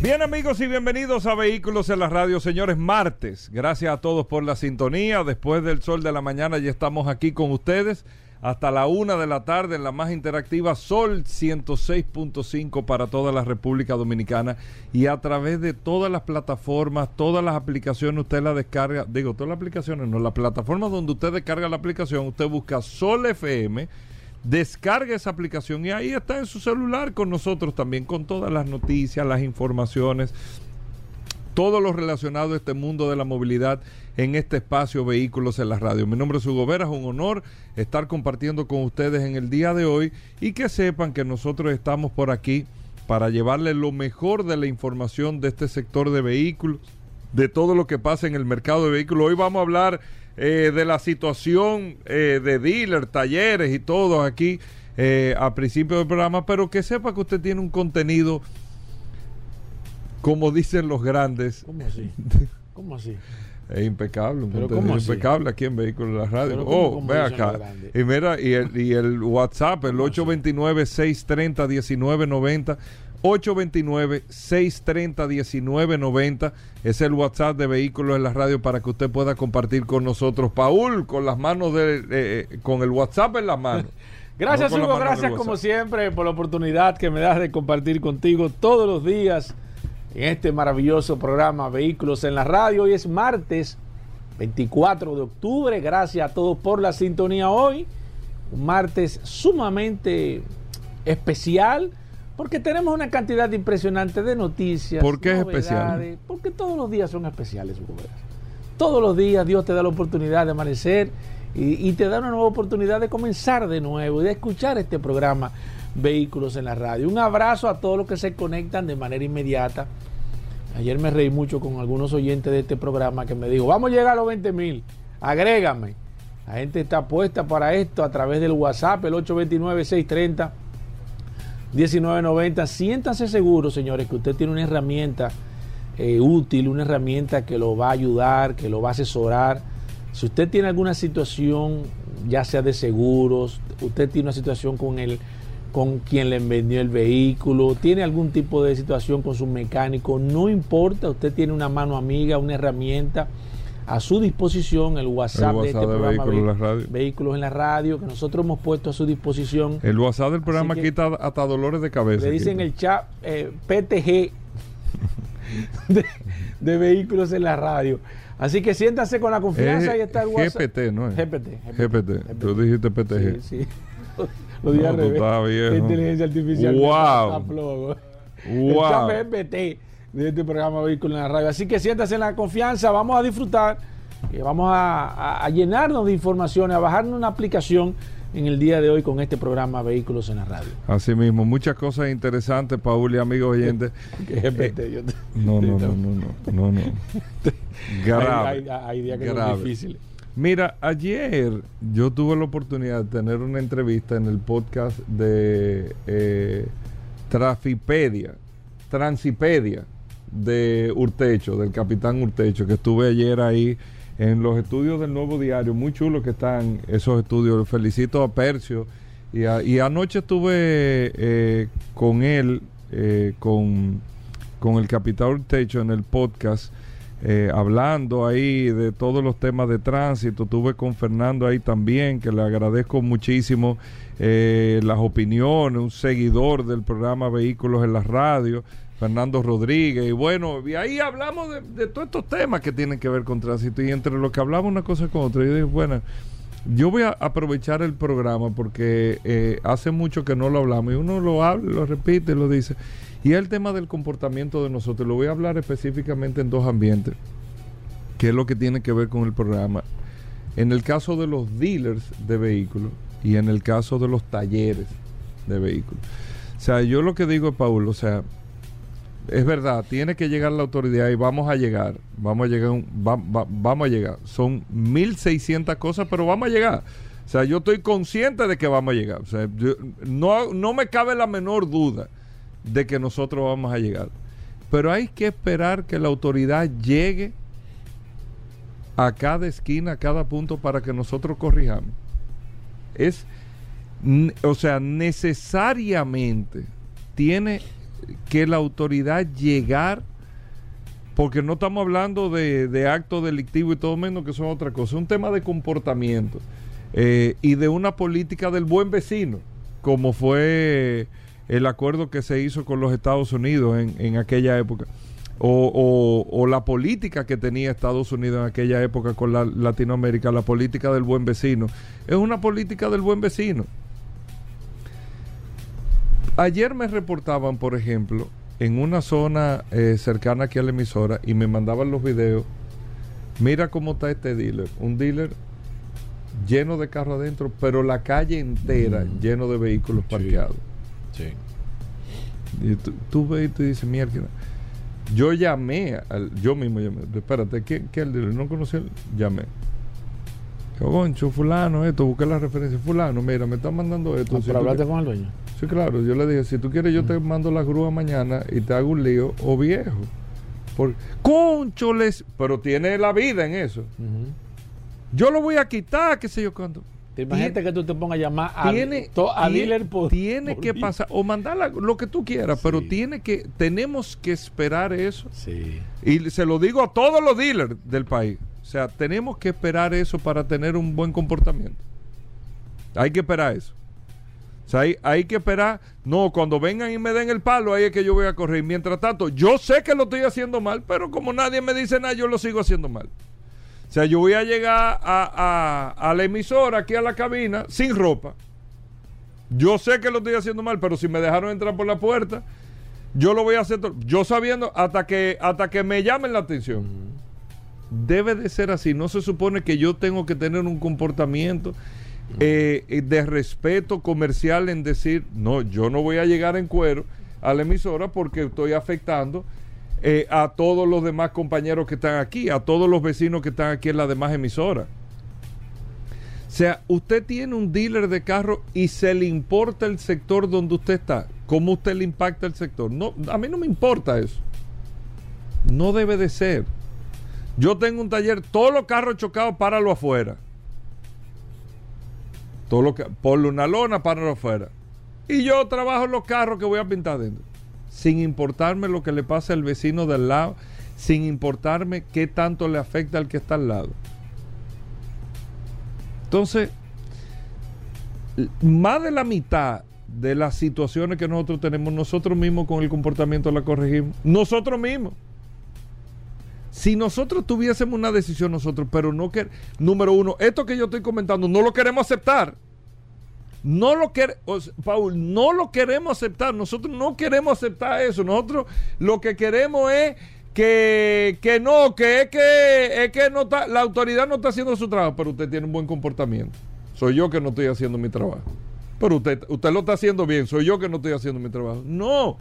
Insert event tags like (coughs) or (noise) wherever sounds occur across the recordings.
Bien amigos y bienvenidos a Vehículos en la Radio, señores, martes. Gracias a todos por la sintonía. Después del sol de la mañana ya estamos aquí con ustedes hasta la una de la tarde en la más interactiva Sol 106.5 para toda la República Dominicana y a través de todas las plataformas, todas las aplicaciones usted la descarga, digo, todas las aplicaciones, no, las plataformas donde usted descarga la aplicación, usted busca Sol FM, descarga esa aplicación y ahí está en su celular con nosotros también, con todas las noticias, las informaciones todo lo relacionado a este mundo de la movilidad en este espacio Vehículos en la Radio. Mi nombre es Hugo Vera, es un honor estar compartiendo con ustedes en el día de hoy y que sepan que nosotros estamos por aquí para llevarles lo mejor de la información de este sector de vehículos, de todo lo que pasa en el mercado de vehículos. Hoy vamos a hablar eh, de la situación eh, de dealer, talleres y todo aquí eh, a principio del programa, pero que sepa que usted tiene un contenido como dicen los grandes. ¿Cómo así? (laughs) ¿Cómo así? Es impecable, un contenido impecable aquí en Vehículos de la Radio. oh, ve acá. Y mira, y el, y el WhatsApp, el 829-630-1990. 829-630-1990 es el WhatsApp de Vehículos en la Radio para que usted pueda compartir con nosotros. Paul, con las manos de, eh, con el WhatsApp en (laughs) las manos. gracias, Hugo, gracias como siempre por la oportunidad que me das de compartir contigo todos los días en este maravilloso programa Vehículos en la Radio. Hoy es martes 24 de octubre. Gracias a todos por la sintonía hoy. Un martes sumamente especial porque tenemos una cantidad impresionante de noticias. ¿Por qué es especial? Porque todos los días son especiales, Todos los días Dios te da la oportunidad de amanecer y, y te da una nueva oportunidad de comenzar de nuevo y de escuchar este programa Vehículos en la Radio. Un abrazo a todos los que se conectan de manera inmediata. Ayer me reí mucho con algunos oyentes de este programa que me dijo, vamos a llegar a los 20 mil, agrégame. La gente está puesta para esto a través del WhatsApp, el 829-630-1990. Siéntanse seguros, señores, que usted tiene una herramienta eh, útil, una herramienta que lo va a ayudar, que lo va a asesorar. Si usted tiene alguna situación, ya sea de seguros, usted tiene una situación con el con quien le vendió el vehículo, tiene algún tipo de situación con su mecánico, no importa, usted tiene una mano amiga, una herramienta a su disposición, el WhatsApp, de este programa vehículos, en la radio, que nosotros hemos puesto a su disposición. El WhatsApp del programa quita hasta dolores de cabeza. Le dicen el chat eh, PTG (laughs) de, vehículos en la radio. Así que siéntase con la confianza y está el WhatsApp. GPT, ¿no es? GPT. GPT. Tú dijiste PTG. Sí, sí. (laughs) Lo dije al revés. Inteligencia artificial. Wow. (laughs) Wow. El GPT de este programa Vehículo en la Radio. Así que siéntase en la confianza. Vamos a disfrutar. Eh, vamos a, a, llenarnos de informaciones, a bajarnos una aplicación en el día de hoy con este programa Vehículos en la Radio. Así mismo, muchas cosas interesantes, Paul y amigos oyentes. (laughs) Eh, (laughs) no, no, no, no, no, (laughs) no, no. Grave. Hay, hay, hay días que grave. son difíciles. Mira, ayer yo tuve la oportunidad de tener una entrevista en el podcast de eh, Trafipedia, Transipedia de Urtecho, del capitán Urtecho, que estuve ayer ahí en los estudios del Nuevo Diario, muy chulos que están esos estudios. Felicito a Percio. Y, y anoche estuve eh, con él, eh, con, con el capitán Urtecho en el podcast eh, hablando ahí de todos los temas de tránsito. Tuve con Fernando ahí también, que le agradezco muchísimo eh, las opiniones, un seguidor del programa Vehículos en la Radio. Fernando Rodríguez, y bueno, y ahí hablamos de, todos estos temas que tienen que ver con tránsito, y entre lo que hablamos una cosa con otra, yo dije, bueno, yo voy a aprovechar el programa porque eh, hace mucho que no lo hablamos, y uno lo habla, lo repite, lo dice, y el tema del comportamiento de nosotros, lo voy a hablar específicamente en dos ambientes, que es lo que tiene que ver con el programa. En el caso de los dealers de vehículos y en el caso de los talleres de vehículos. O sea, yo lo que digo, Paulo, o sea, es verdad, tiene que llegar la autoridad y vamos a llegar, vamos a llegar, vamos a llegar. Son 1.600 cosas, pero vamos a llegar. O sea, yo estoy consciente de que vamos a llegar. O sea, no, no me cabe la menor duda de que nosotros vamos a llegar. Pero hay que esperar que la autoridad llegue a cada esquina, a cada punto para que nosotros corrijamos. Es, o sea, necesariamente tiene que la autoridad llegar, porque no estamos hablando de, de actos delictivos y todo menos que son otra cosa, es un tema de comportamiento eh, y de una política del buen vecino, como fue el acuerdo que se hizo con los Estados Unidos en, en aquella época. O, o, la política que tenía Estados Unidos en aquella época con la Latinoamérica, la política del buen vecino, es una política del buen vecino. Ayer me reportaban, por ejemplo, en una zona eh, cercana aquí a la emisora y me mandaban los videos. Mira cómo está este dealer. Un dealer lleno de carros adentro, pero la calle entera mm. lleno de vehículos parqueados. Sí. Y tú, ves y tú dices, mierda. Yo llamé, al, yo mismo llamé. Espérate, ¿qué, qué el dealer? ¿No conocía? Llamé. Concho, fulano, esto, busqué la referencia. Fulano, mira, me están mandando esto. Ah, ¿Pero hablaste con el dueño? Sí, claro. Yo le dije, si tú quieres, yo te mando la grúa mañana y te hago un lío, o viejo. Por, concholes, pero tiene la vida en eso. Yo lo voy a quitar, qué sé yo cuándo. Te imaginas que tú te pongas a llamar a, tiene, a dealer por, Tiene que pasar, o mandar lo que tú quieras, pero tiene que, tenemos que esperar eso. Sí. Y se lo digo a todos los dealers del país. O sea, tenemos que esperar eso para tener un buen comportamiento. Hay que esperar eso. O sea, hay, que esperar. No, cuando vengan y me den el palo, ahí es que yo voy a correr. Mientras tanto, yo sé que lo estoy haciendo mal, pero como nadie me dice nada, yo lo sigo haciendo mal. O sea, yo voy a llegar a, a, la emisora, aquí a la cabina, sin ropa. Yo sé que lo estoy haciendo mal, pero si me dejaron entrar por la puerta, yo lo voy a hacer. Yo sabiendo hasta que, hasta que me llamen la atención. Debe de ser así. No se supone que yo tengo que tener un comportamiento eh, eh, de respeto comercial en decir, no, yo no voy a llegar en cuero a la emisora porque estoy afectando eh, a todos los demás compañeros que están aquí, a todos los vecinos que están aquí en la demás emisora. O sea, usted tiene un dealer de carro y se le importa el sector donde usted está. ¿Cómo usted le impacta el sector? No, a mí no me importa eso. No debe de ser. Yo tengo un taller, todos los carros chocados, páralo afuera. Todo lo que, ponle una lona, páralo afuera. Y yo trabajo los carros que voy a pintar dentro sin importarme lo que le pase al vecino del lado, sin importarme qué tanto le afecta al que está al lado. Entonces, más de la mitad de las situaciones que nosotros tenemos, nosotros mismos con el comportamiento la corregimos. Nosotros mismos. Si nosotros tuviésemos una decisión nosotros, pero no que, número uno, esto que yo estoy comentando, no lo queremos aceptar. No lo queremos, Paul, no lo queremos aceptar. Nosotros no queremos aceptar eso. Nosotros lo que queremos es que, que no, que es que, es que no está, la autoridad no está haciendo su trabajo, pero usted tiene un buen comportamiento. Soy yo que no estoy haciendo mi trabajo. Pero usted, usted lo está haciendo bien, soy yo que no estoy haciendo mi trabajo. No.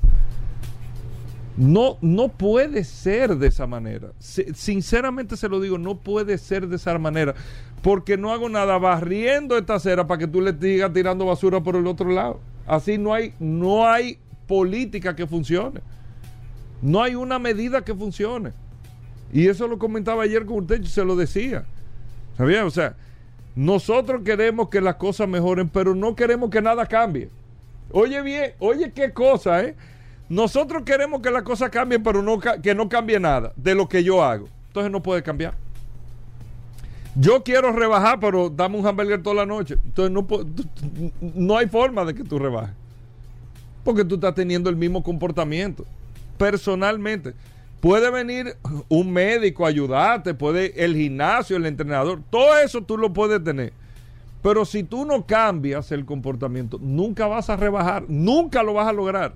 No, no puede ser de esa manera. Sinceramente se lo digo, no puede ser de esa manera. Porque no hago nada barriendo esta acera para que tú le sigas tirando basura por el otro lado. Así no hay, no hay política que funcione. No hay una medida que funcione. Y eso lo comentaba ayer con usted y se lo decía. ¿Sabía? O sea, nosotros queremos que las cosas mejoren, pero no queremos que nada cambie. Oye bien, oye qué cosa, ¿eh? Nosotros queremos que la cosa cambie, pero que no cambie nada de lo que yo hago. Entonces no puede cambiar. Yo quiero rebajar, pero dame un hamburger toda la noche. Entonces no, no hay forma de que tú rebajes. Porque tú estás teniendo el mismo comportamiento. Personalmente. Puede venir un médico a ayudarte, puede el gimnasio, el entrenador, todo eso tú lo puedes tener. Pero si tú no cambias el comportamiento, nunca vas a rebajar, nunca lo vas a lograr.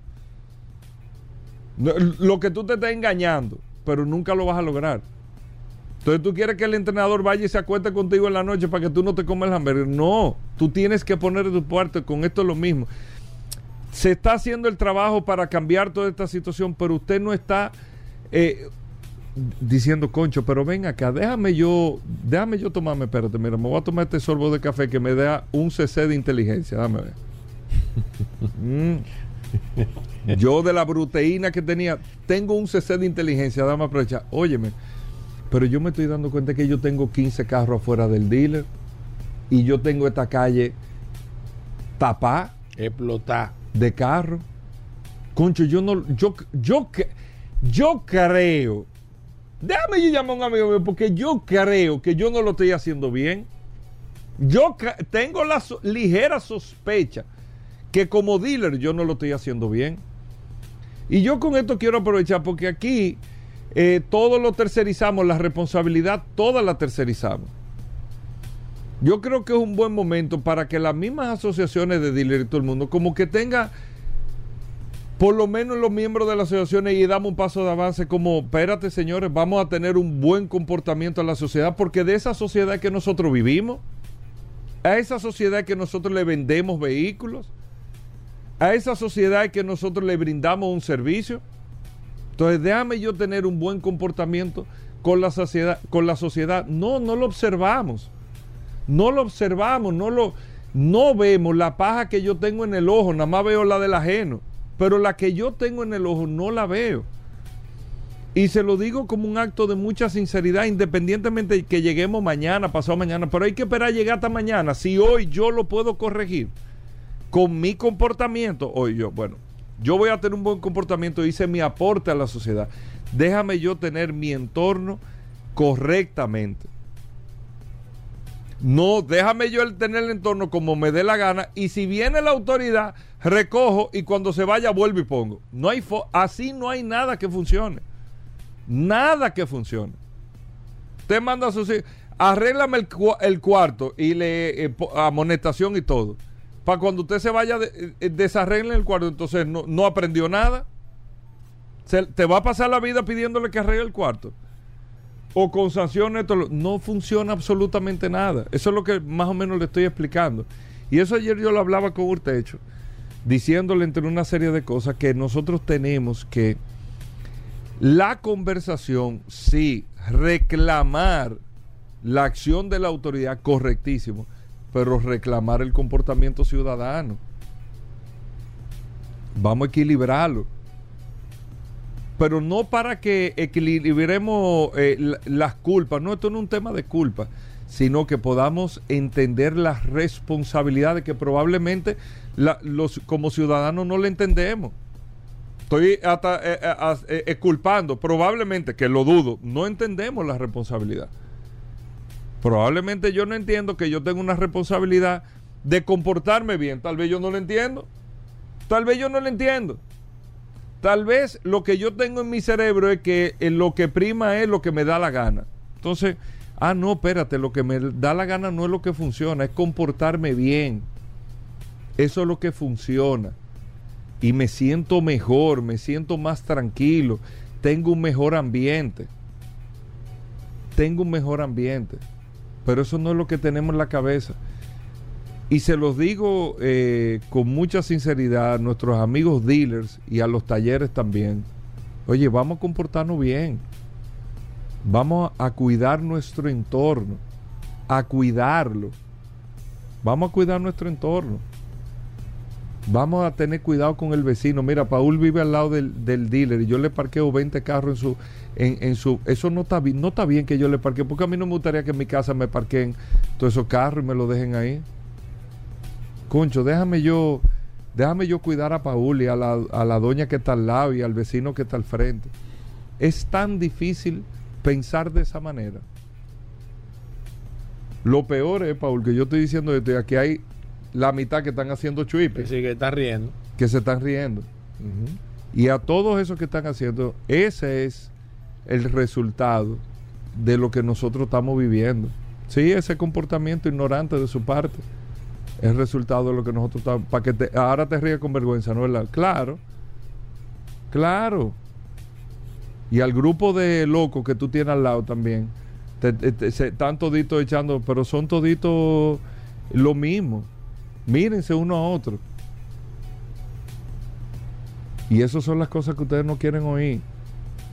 Lo que tú te estás engañando, pero nunca lo vas a lograr. Entonces tú quieres que el entrenador vaya y se acueste contigo en la noche para que tú no te comas el hamburger. No, tú tienes que poner tu parte. Con esto es lo mismo. se está haciendo el trabajo para cambiar toda esta situación, pero usted no está eh, diciendo, concho, pero ven acá, déjame yo, déjame yo tomarme, espérate, mira, me voy a tomar este sorbo de café que me da un cc de inteligencia, dame ver. (laughs) Mm. Yo de la proteína que tenía, tengo un cc de inteligencia, dame aprovechar. Óyeme, pero yo me estoy dando cuenta que yo tengo 15 carros afuera del dealer y yo tengo esta calle tapá. Explotar. De carro. Concho, yo no, yo, yo, yo creo. Déjame yo llamar a un amigo mío porque yo creo que yo no lo estoy haciendo bien. Yo tengo la ligera sospecha que como dealer yo no lo estoy haciendo bien. Y yo con esto quiero aprovechar porque aquí eh, todo lo tercerizamos, la responsabilidad toda la tercerizamos. Yo creo que es un buen momento para que las mismas asociaciones de dealers y todo el mundo, como que tenga por lo menos los miembros de las asociaciones y damos un paso de avance como, espérate señores, vamos a tener un buen comportamiento en la sociedad, porque de esa sociedad que nosotros vivimos, a esa sociedad que nosotros le vendemos vehículos, a esa sociedad que nosotros le brindamos un servicio. Entonces, déjame yo tener un buen comportamiento con la sociedad, con la sociedad. No, no lo observamos. No lo observamos, no lo no vemos la paja que yo tengo en el ojo, nada más veo la del ajeno, pero la que yo tengo en el ojo no la veo. Y se lo digo como un acto de mucha sinceridad, independientemente de que lleguemos mañana, pasado mañana, pero hay que esperar a llegar hasta mañana. Si hoy yo lo puedo corregir, con mi comportamiento, hoy yo, bueno, yo voy a tener un buen comportamiento, hice mi aporte a la sociedad. Déjame yo tener mi entorno correctamente. No, déjame yo el tener el entorno como me dé la gana y si viene la autoridad, recojo y cuando se vaya vuelvo y pongo. No hay así no hay nada que funcione. Nada que funcione. Usted manda a sus hijos, arréglame el, cuarto y le eh, amonestación y todo para cuando usted se vaya, de, eh, desarregle el cuarto, entonces no, aprendió nada. Te va a pasar la vida pidiéndole que arregle el cuarto. O con sanciones, no funciona absolutamente nada. Eso es lo que más o menos le estoy explicando. Y eso ayer yo lo hablaba con Urtecho, diciéndole entre una serie de cosas que nosotros tenemos que la conversación, sí, reclamar la acción de la autoridad, correctísimo pero reclamar el comportamiento ciudadano. Vamos a equilibrarlo. Pero no para que equilibremos eh, las culpas, no, esto no es un tema de culpa, sino que podamos entender las responsabilidades que probablemente los, como ciudadanos no le entendemos. Estoy hasta eh, eh, culpando, probablemente, que lo dudo, no entendemos la responsabilidad. Probablemente yo no entiendo que yo tengo una responsabilidad de comportarme bien. Tal vez yo no lo entiendo. Tal vez yo no lo entiendo. Tal vez lo que yo tengo en mi cerebro es que lo que prima es lo que me da la gana. Entonces, ah, no, espérate, lo que me da la gana no es lo que funciona, es comportarme bien. Eso es lo que funciona. Y me siento mejor, me siento más tranquilo, tengo un mejor ambiente. Tengo un mejor ambiente. Pero eso no es lo que tenemos en la cabeza. Y se los digo eh, con mucha sinceridad a nuestros amigos dealers y a los talleres también. Oye, vamos a comportarnos bien. Vamos a cuidar nuestro entorno. A cuidarlo. Vamos a cuidar nuestro entorno. Vamos a tener cuidado con el vecino. Mira, Paul vive al lado del, del dealer y yo le parqueo 20 carros en su, en, su eso no está no está bien que yo le parque porque a mí no me gustaría que en mi casa me parquen todos esos carros y me lo dejen ahí. Concho déjame yo déjame yo cuidar a Paul y a la, a la doña que está al lado y al vecino que está al frente. Es tan difícil pensar de esa manera. Lo peor es Paul que yo estoy diciendo esto y aquí hay la mitad que están haciendo chuipes sí, que están riendo que se están riendo y a todos esos que están haciendo ese es el resultado de lo que nosotros estamos viviendo. Sí, ese comportamiento ignorante de su parte es resultado de lo que nosotros estamos. Para que te, ahora te ríes con vergüenza, ¿no es verdad? Claro, claro. Y al grupo de locos que tú tienes al lado también, están toditos echando, pero son toditos lo mismo. Mírense uno a otro. Y esas son las cosas que ustedes no quieren oír.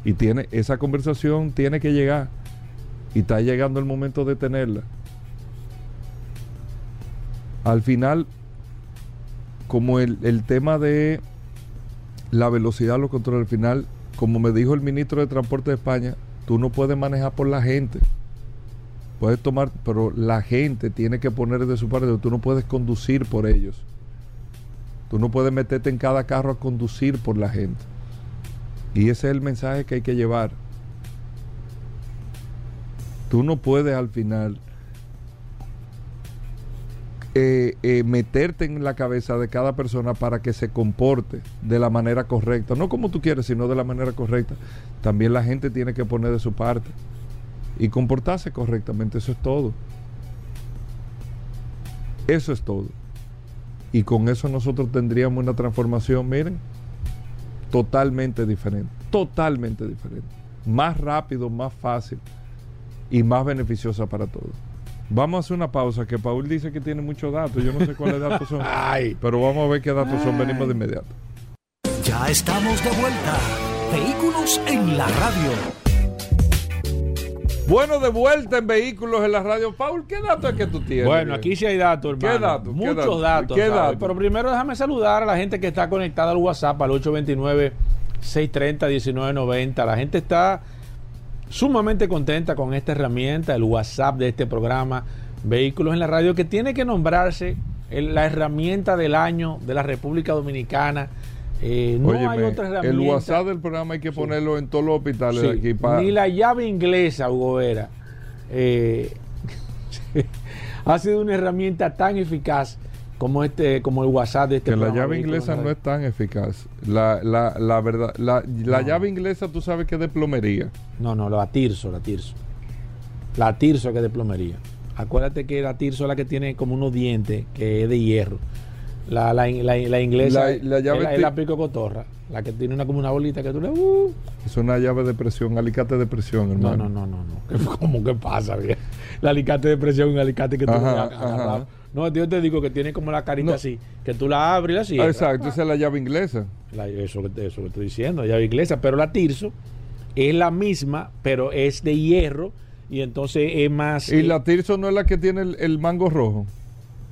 Y tiene, esa conversación tiene que llegar. Y está llegando el momento de tenerla. Al final, como el, el tema de la velocidad lo controla al final, como me dijo el ministro de Transporte de España, tú no puedes manejar por la gente. Puedes tomar, pero la gente tiene que poner de su parte, tú no puedes conducir por ellos. Tú no puedes meterte en cada carro a conducir por la gente. Y ese es el mensaje que hay que llevar. Tú no puedes al final eh, eh, meterte en la cabeza de cada persona para que se comporte de la manera correcta. No como tú quieres, sino de la manera correcta. También la gente tiene que poner de su parte y comportarse correctamente. Eso es todo. Eso es todo. Y con eso nosotros tendríamos una transformación, miren, totalmente diferente. Totalmente diferente. Más rápido, más fácil y más beneficiosa para todos. Vamos a hacer una pausa, que Paul dice que tiene muchos datos. Yo no sé cuáles datos son. (laughs) Ay. Pero vamos a ver qué datos son. Venimos de inmediato. Ya estamos de vuelta. Vehículos en la radio. Bueno, de vuelta en vehículos en la radio. Paul, ¿qué datos es que tú tienes? Bueno, aquí sí hay datos, hermano. ¿Qué datos? ¿Qué Muchos datos? datos. ¿Qué ¿sabes? datos? Pero primero déjame saludar a la gente que está conectada al WhatsApp al 829-630-1990. La gente está sumamente contenta con esta herramienta, el WhatsApp de este programa Vehículos en la Radio, que tiene que nombrarse la herramienta del año de la República Dominicana. Eh, no hay otra herramienta. el WhatsApp del programa hay que ponerlo en todos los hospitales de aquí. para Ni la llave inglesa, Hugo Vera, eh, (laughs) ha sido una herramienta tan eficaz como este, como el WhatsApp de este que la programa llave Vehículos inglesa la no es tan eficaz. La, la, la verdad, la, la llave inglesa tú sabes que es de plomería. No, no, la Tirso, la Tirso. La Tirso que es de plomería. Acuérdate que la Tirso es la que tiene como unos dientes que es de hierro. La, la, la, la inglesa La- la llave es, la, es la pico cotorra. La que tiene una como una bolita que tú le... uh. Es una llave de presión, alicate de presión, No, hermano. no, no, no, no. ¿Qué- ¿Cómo que pasa, viejo? El alicate de presión, un alicate que tú le. No, yo te digo que tiene como la carita No. así, que tú la abres y la cierras. exacto, esa es la llave inglesa. La- eso, que eso que estoy diciendo, llave inglesa. Pero la Tirso es la misma, pero es de hierro y entonces es más... Y eh, la Tirso no es la que tiene el, el mango rojo.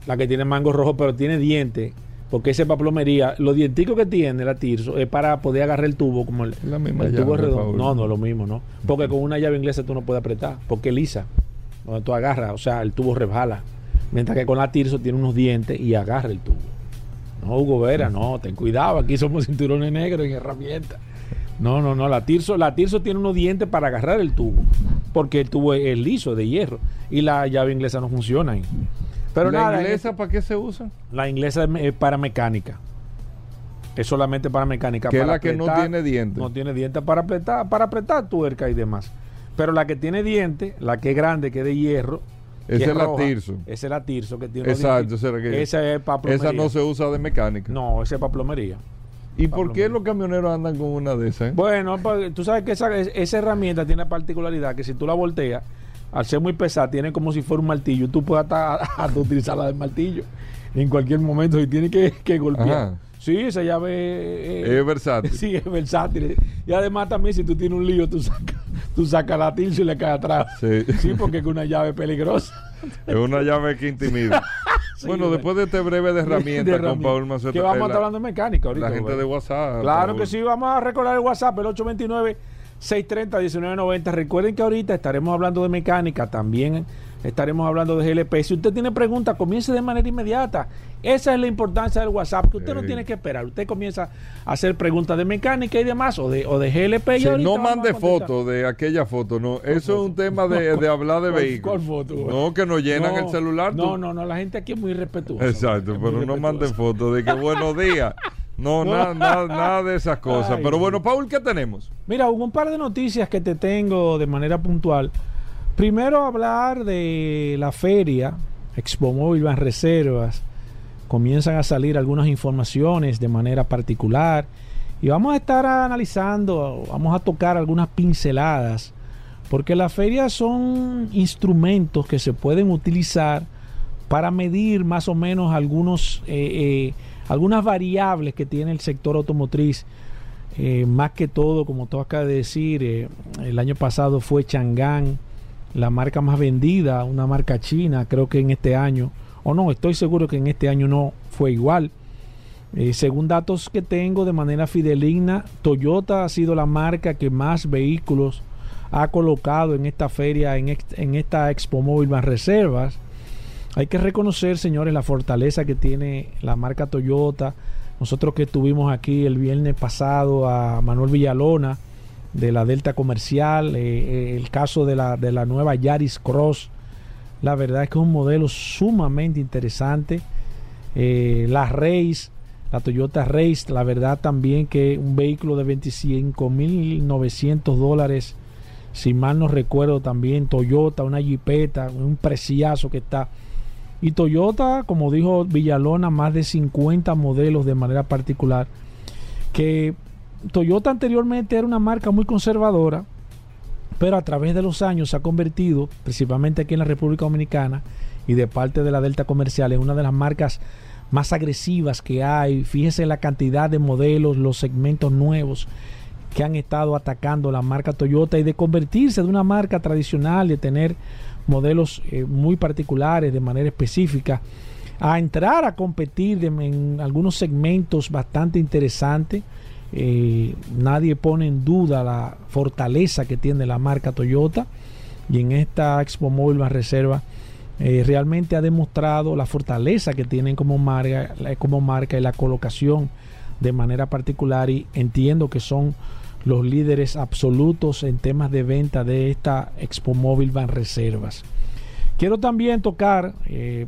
La que tiene mango rojo, pero tiene dientes. Porque ese para plomería, los dienticos que tiene la Tirso es para poder agarrar el tubo como el, la misma el tubo redondo. No, no es lo mismo, ¿no? Porque con una llave inglesa tú no puedes apretar, porque es lisa. Cuando tú agarras, o sea, el tubo resbala. Mientras que con la Tirso tiene unos dientes y agarra el tubo. No, Hugo Vera, no, ten cuidado, aquí somos cinturones negros en herramientas. No, no, no, la Tirso, la Tirso tiene unos dientes para agarrar el tubo, porque el tubo es, es liso, de hierro, y la llave inglesa no funciona ahí. Pero ¿La nada, inglesa para qué se usa? la inglesa es es para mecánica. Es solamente para mecánica. Que es la que no tiene dientes. No tiene dientes para apretar, para apretar tuerca y demás. Pero la que tiene dientes, la que es grande, que es de hierro. Esa es la roja, Tirso. Esa es la Tirso que tiene Exacto, esa era que- Esa es para plomería. Esa no se usa de mecánica. No, esa es para plomería. ¿Y por qué los camioneros andan con una de esas? eh? Bueno, pues, tú sabes que esa, esa herramienta tiene la particularidad que si tú la volteas, al ser muy pesada, tiene como si fuera un martillo. Tú puedes hasta, (laughs) hasta utilizarla de martillo en cualquier momento y tiene que, que golpear. Ajá. Sí, esa llave eh, Es versátil. (laughs) Sí, es versátil. Y además también si tú tienes un lío, tú sacas tú sacas la tilso y le caes atrás. Sí. Sí, porque es una llave peligrosa. (laughs) Es una llave que intimida. Sí, bueno, de- después de este breve de herramientas de con herramienta. Paul Maceta, Que vamos eh, a estar la- hablando de mecánica ahorita. La gente güey. de WhatsApp. Claro Paul. que sí, vamos a recordar el WhatsApp, el 829-630-1990. Recuerden que ahorita estaremos hablando de mecánica, también estaremos hablando de GLP. Si usted tiene preguntas, comience de manera inmediata. Esa es la importancia del WhatsApp, que usted no tiene que esperar. Usted comienza a hacer preguntas de mecánica y demás, o de, o de GLP. y no mande fotos de aquella foto, no. Eso es un tema de, (laughs) de hablar de ¿Cuál- vehículos. foto, no, que nos llenan No, el celular. tú- No, no, no, la gente aquí es muy respetuosa. Exacto, pero no mande respetuosa. fotos de que buenos días. (laughs) No, No. Nada, nada, nada de esas cosas. Ay, pero bueno, Paul, ¿qué tenemos? Mira, hubo un par de noticias que te tengo de manera puntual. Primero hablar de la feria Expo Móvil Van Reservas. Comienzan a salir algunas informaciones de manera particular y vamos a estar analizando, vamos a tocar algunas pinceladas, porque las ferias son instrumentos que se pueden utilizar para medir más o menos algunos, eh, eh, algunas variables que tiene el sector automotriz Eh, más que todo, como tú acabas de decir, eh, el año pasado fue Chang'an, la marca más vendida, una marca china, creo que en este año, o no, estoy seguro que en este año no fue igual. Eh, según datos que tengo de manera fideligna, Toyota ha sido la marca que más vehículos ha colocado en esta feria, en, en esta Expo Móvil más reservas. Hay que reconocer, señores, la fortaleza que tiene la marca Toyota. Nosotros que estuvimos aquí el viernes pasado a Manuel Villalona de la Delta Comercial, eh, eh, el caso de la, de la nueva Yaris Cross, la verdad es que es un modelo sumamente interesante. Eh, la Race, la Toyota Race, la verdad también que un vehículo de 25.900 dólares, si mal no recuerdo también, Toyota, una Jeepeta, un preciazo que está. Y Toyota, como dijo Villalona, más de 50 modelos de manera particular, que Toyota anteriormente era una marca muy conservadora, pero a través de los años se ha convertido, principalmente aquí en la República Dominicana y de parte de la Delta Comercial, en una de las marcas más agresivas que hay. Fíjese la cantidad de modelos, los segmentos nuevos que han estado atacando la marca Toyota y de convertirse de una marca tradicional, de tener modelos eh, muy particulares de manera específica, a entrar a competir en algunos segmentos bastante interesantes. Eh, nadie pone en duda la fortaleza que tiene la marca Toyota y en esta Expo Móvil más reserva eh, realmente ha demostrado la fortaleza que tienen como marca, como marca y la colocación de manera particular y entiendo que son los líderes absolutos en temas de venta de esta Expo Móvil Van Reservas. Quiero también tocar eh,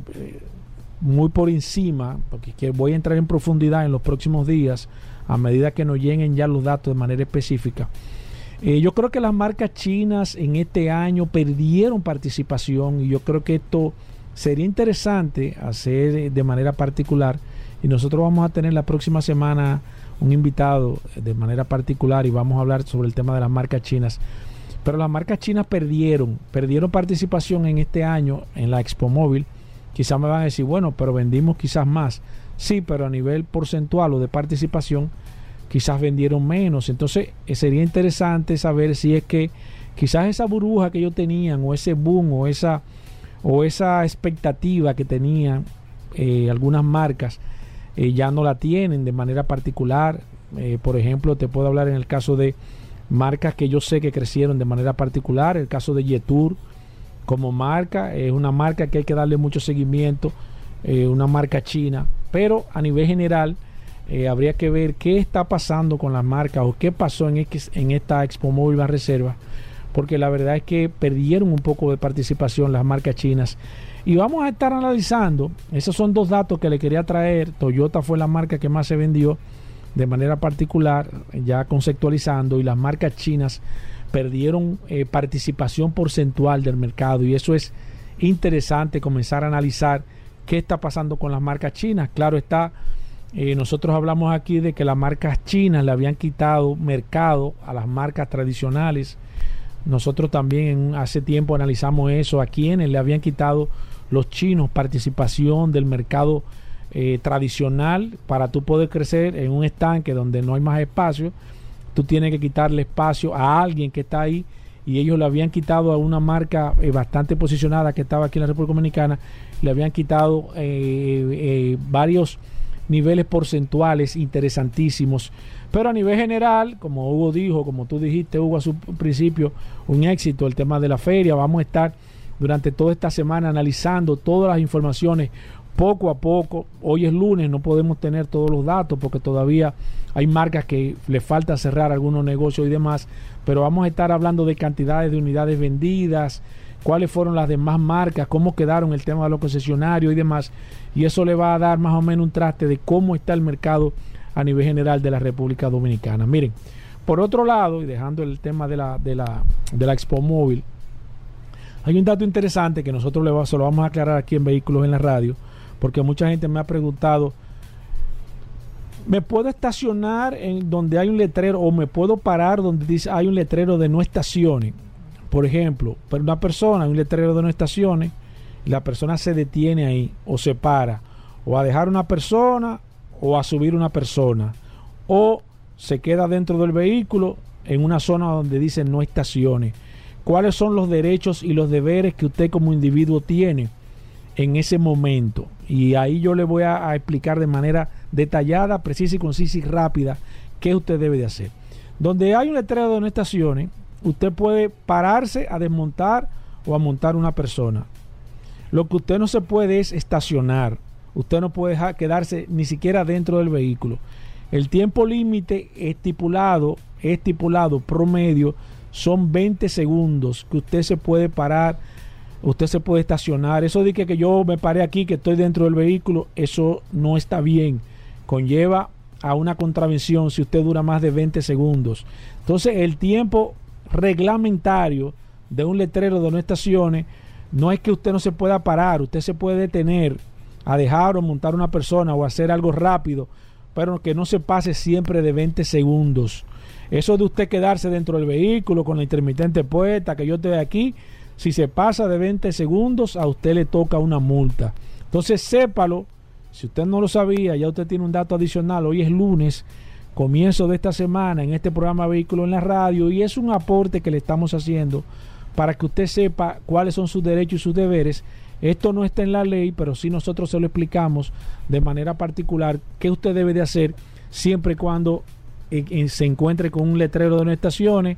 muy por encima, porque voy a entrar en profundidad en los próximos días, a medida que nos lleguen ya los datos de manera específica. Eh, yo creo que las marcas chinas en este año perdieron participación y yo creo que esto sería interesante hacer de manera particular y nosotros vamos a tener la próxima semana un invitado de manera particular y vamos a hablar sobre el tema de las marcas chinas. Pero las marcas chinas perdieron, perdieron participación en este año en la Expo Móvil. Quizás me van a decir, bueno, pero vendimos quizás más. Sí, pero a nivel porcentual o de participación, quizás vendieron menos. Entonces, eh, sería interesante saber si es que quizás esa burbuja que ellos tenían, o ese boom, o esa, o esa expectativa que tenían eh, algunas marcas, eh, ya no la tienen de manera particular. por ejemplo, te puedo hablar en el caso de marcas que yo sé que crecieron de manera particular. El caso de Yetur como marca, es una marca que hay que darle mucho seguimiento, una marca china pero a nivel general, eh, habría que ver qué está pasando con las marcas o qué pasó en, en esta Expo Móvil Reserva, porque la verdad es que perdieron un poco de participación las marcas chinas. Y vamos a estar analizando, esos son dos datos que le quería traer. Toyota fue la marca que más se vendió de manera particular, ya conceptualizando, y las marcas chinas perdieron eh, participación porcentual del mercado. Y eso es interesante comenzar a analizar qué está pasando con las marcas chinas. Claro está, eh, nosotros hablamos aquí de que las marcas chinas le habían quitado mercado a las marcas tradicionales. Nosotros también hace tiempo analizamos eso, a quienes le habían quitado los chinos participación del mercado eh, tradicional para tú poder crecer en un estanque donde no hay más espacio. Tú tienes que quitarle espacio a alguien que está ahí y ellos le habían quitado a una marca eh, bastante posicionada que estaba aquí en la República Dominicana le habían quitado eh, eh, varios niveles porcentuales interesantísimos. Pero a nivel general, como Hugo dijo, como tú dijiste, Hugo, a su principio, un éxito el tema de la feria. Vamos a estar durante toda esta semana analizando todas las informaciones poco a poco. Hoy es lunes, no podemos tener todos los datos porque todavía hay marcas que le falta cerrar algunos negocios y demás. Pero vamos a estar hablando de cantidades de unidades vendidas, cuáles fueron las demás marcas, cómo quedaron el tema de los concesionarios y demás. Y eso le va a dar más o menos un traste de cómo está el mercado a nivel general de la República Dominicana. Miren, por otro lado, y dejando el tema de la, de la, de la Expo Móvil, hay un dato interesante que nosotros le se lo vamos a aclarar aquí en Vehículos en la Radio, porque mucha gente me ha preguntado, ¿me puedo estacionar en donde hay un letrero o me puedo parar donde dice hay un letrero de no estaciones? Por ejemplo, una persona, un letrero de no estaciones, la persona se detiene ahí o se para, o a dejar una persona o a subir una persona, o se queda dentro del vehículo en una zona donde dice no estacione. ¿Cuáles son los derechos y los deberes que usted como individuo tiene en ese momento? Y ahí yo le voy a, explicar de manera detallada, precisa y concisa y rápida qué usted debe de hacer. Donde hay un letrero de no estacione, usted puede pararse a desmontar o a montar una persona. Lo que usted no se puede es estacionar. Usted no puede quedarse ni siquiera dentro del vehículo. El tiempo límite estipulado, estipulado promedio son 20 segundos que usted se puede parar, usted se puede estacionar. Eso de que, yo me paré aquí, que estoy dentro del vehículo, eso no está bien. Conlleva a una contravención si usted dura más de 20 segundos. Entonces el tiempo reglamentario de un letrero de no estaciones no es que usted no se pueda parar, usted se puede detener a dejar o montar una persona o hacer algo rápido, pero que no se pase siempre de 20 segundos. Eso de usted quedarse dentro del vehículo con la intermitente puesta, que yo estoy aquí, si se pasa de 20 segundos, a usted le toca una multa. Entonces, sépalo, si usted no lo sabía, ya usted tiene un dato adicional, hoy es lunes, comienzo de esta semana en este programa Vehículo en la Radio, y es un aporte que le estamos haciendo para que usted sepa cuáles son sus derechos y sus deberes. Esto no está en la ley, pero sí nosotros se lo explicamos de manera particular qué usted debe de hacer siempre y cuando se encuentre con un letrero de no estaciones.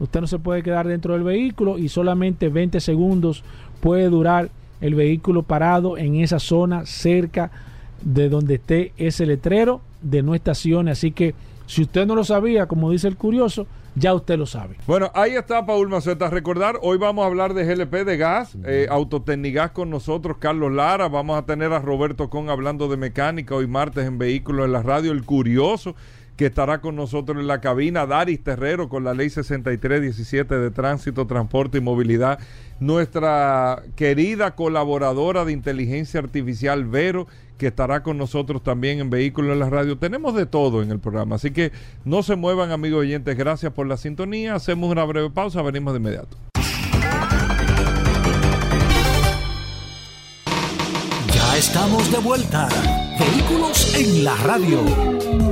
Usted no se puede quedar dentro del vehículo y solamente 20 segundos puede durar el vehículo parado en esa zona cerca de donde esté ese letrero de no estaciones. Así que si usted no lo sabía, como dice el curioso, ya usted lo sabe. Bueno, ahí está Paul Maceta. Recordar, hoy vamos a hablar de GLP de gas, eh, Autotecnigas con nosotros, Carlos Lara. Vamos a tener a Roberto Con hablando de mecánica hoy martes en Vehículos en la Radio, el curioso que estará con nosotros en la cabina, Daris Terrero con la ley 6317 de tránsito, transporte y movilidad, nuestra querida colaboradora de inteligencia artificial Vero, que estará con nosotros también en Vehículos en la Radio. Tenemos de todo en el programa, así que no se muevan amigos oyentes, gracias por la sintonía, hacemos una breve pausa, venimos de inmediato. Ya estamos de vuelta, Vehículos en la Radio.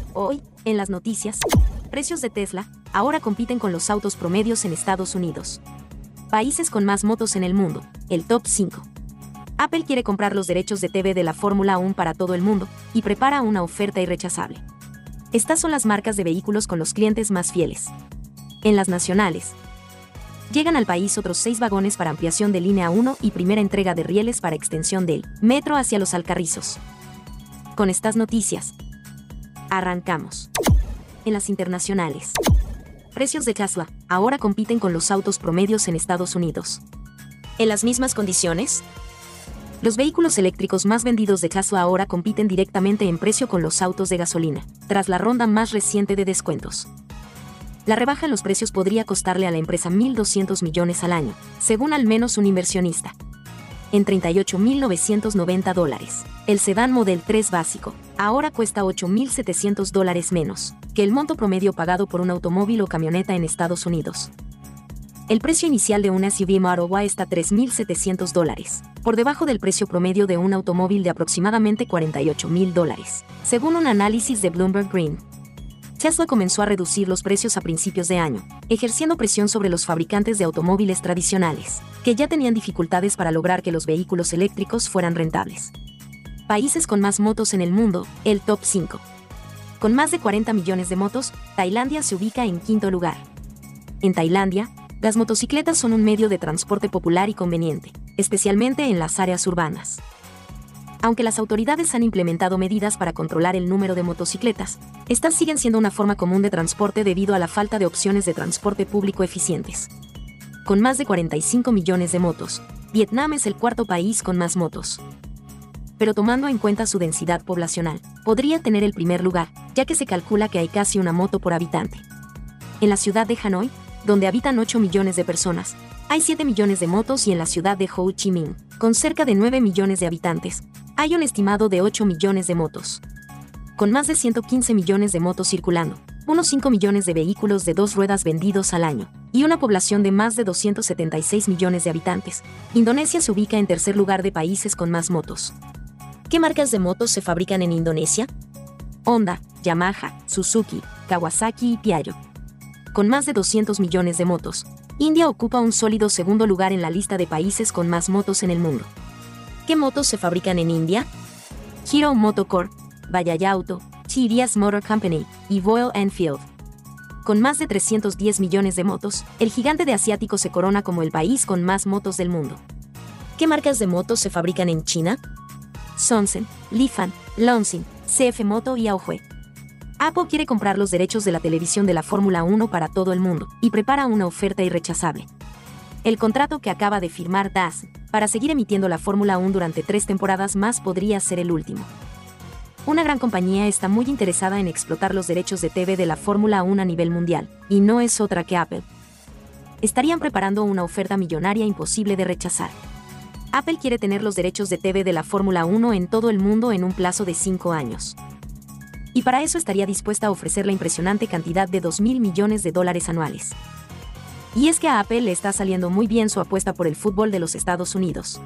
Hoy, en las noticias, precios de Tesla ahora compiten con los autos promedios en Estados Unidos. Países con más motos en el mundo, el top 5. Apple quiere comprar los derechos de TV de la Fórmula 1 para todo el mundo y prepara una oferta irrechazable. Estas son las marcas de vehículos con los clientes más fieles. En las nacionales, llegan al país otros seis vagones para ampliación de línea 1 y primera entrega de rieles para extensión del metro hacia los Alcarrizos. Con estas noticias, Arrancamos. En las internacionales. Precios de Tesla ahora compiten con los autos promedios en Estados Unidos. En las mismas condiciones, los vehículos eléctricos más vendidos de Tesla ahora compiten directamente en precio con los autos de gasolina, tras la ronda más reciente de descuentos. La rebaja en los precios podría costarle a la empresa 1.200 millones al año, según al menos un inversionista. En 38.990 dólares. El sedán Model 3 básico, ahora cuesta 8.700 dólares menos que el monto promedio pagado por un automóvil o camioneta en Estados Unidos. El precio inicial de un SUV Model Y está 3.700 dólares, por debajo del precio promedio de un automóvil de aproximadamente 48.000 dólares, según un análisis de Bloomberg Green. Tesla comenzó a reducir los precios a principios de año, ejerciendo presión sobre los fabricantes de automóviles tradicionales, que ya tenían dificultades para lograr que los vehículos eléctricos fueran rentables países con más motos en el mundo, el top 5. Con más de 40 millones de motos, Tailandia se ubica en quinto lugar. En Tailandia, las motocicletas son un medio de transporte popular y conveniente, especialmente en las áreas urbanas. Aunque las autoridades han implementado medidas para controlar el número de motocicletas, estas siguen siendo una forma común de transporte debido a la falta de opciones de transporte público eficientes. Con más de 45 millones de motos, Vietnam es el cuarto país con más motos. Pero tomando en cuenta su densidad poblacional, podría tener el primer lugar, ya que se calcula que hay casi una moto por habitante. En la ciudad de Hanoi, donde habitan 8 millones de personas, hay 7 millones de motos y en la ciudad de Ho Chi Minh, con cerca de 9 millones de habitantes, hay un estimado de 8 millones de motos. Con más de 115 millones de motos circulando, unos 5 millones de vehículos de dos ruedas vendidos al año, y una población de más de 276 millones de habitantes, Indonesia se ubica en tercer lugar de países con más motos. ¿Qué marcas de motos se fabrican en Indonesia? Honda, Yamaha, Suzuki, Kawasaki y Piaggio. Con más de 200 millones de motos, India ocupa un sólido segundo lugar en la lista de países con más motos en el mundo. ¿Qué motos se fabrican en India? Hero Motocorp, Bajaj Auto, TVS Motor Company y Royal Enfield. Con más de 310 millones de motos, el gigante de asiático se corona como el país con más motos del mundo. ¿Qué marcas de motos se fabrican en China? Sonsen, Lifan, Lonsin, CF Moto y Aohue. Apple quiere comprar los derechos de la televisión de la Fórmula 1 para todo el mundo y prepara una oferta irrechazable. El contrato que acaba de firmar DAS para seguir emitiendo la Fórmula 1 durante tres temporadas más podría ser el último. Una gran compañía está muy interesada en explotar los derechos de TV de la Fórmula 1 a nivel mundial, y no es otra que Apple. Estarían preparando una oferta millonaria imposible de rechazar. Apple quiere tener los derechos de TV de la Fórmula 1 en todo el mundo en un plazo de cinco años. Y para eso estaría dispuesta a ofrecer la impresionante cantidad de 2 mil millones de dólares anuales. Y es que a Apple le está saliendo muy bien su apuesta por el fútbol de los Estados Unidos.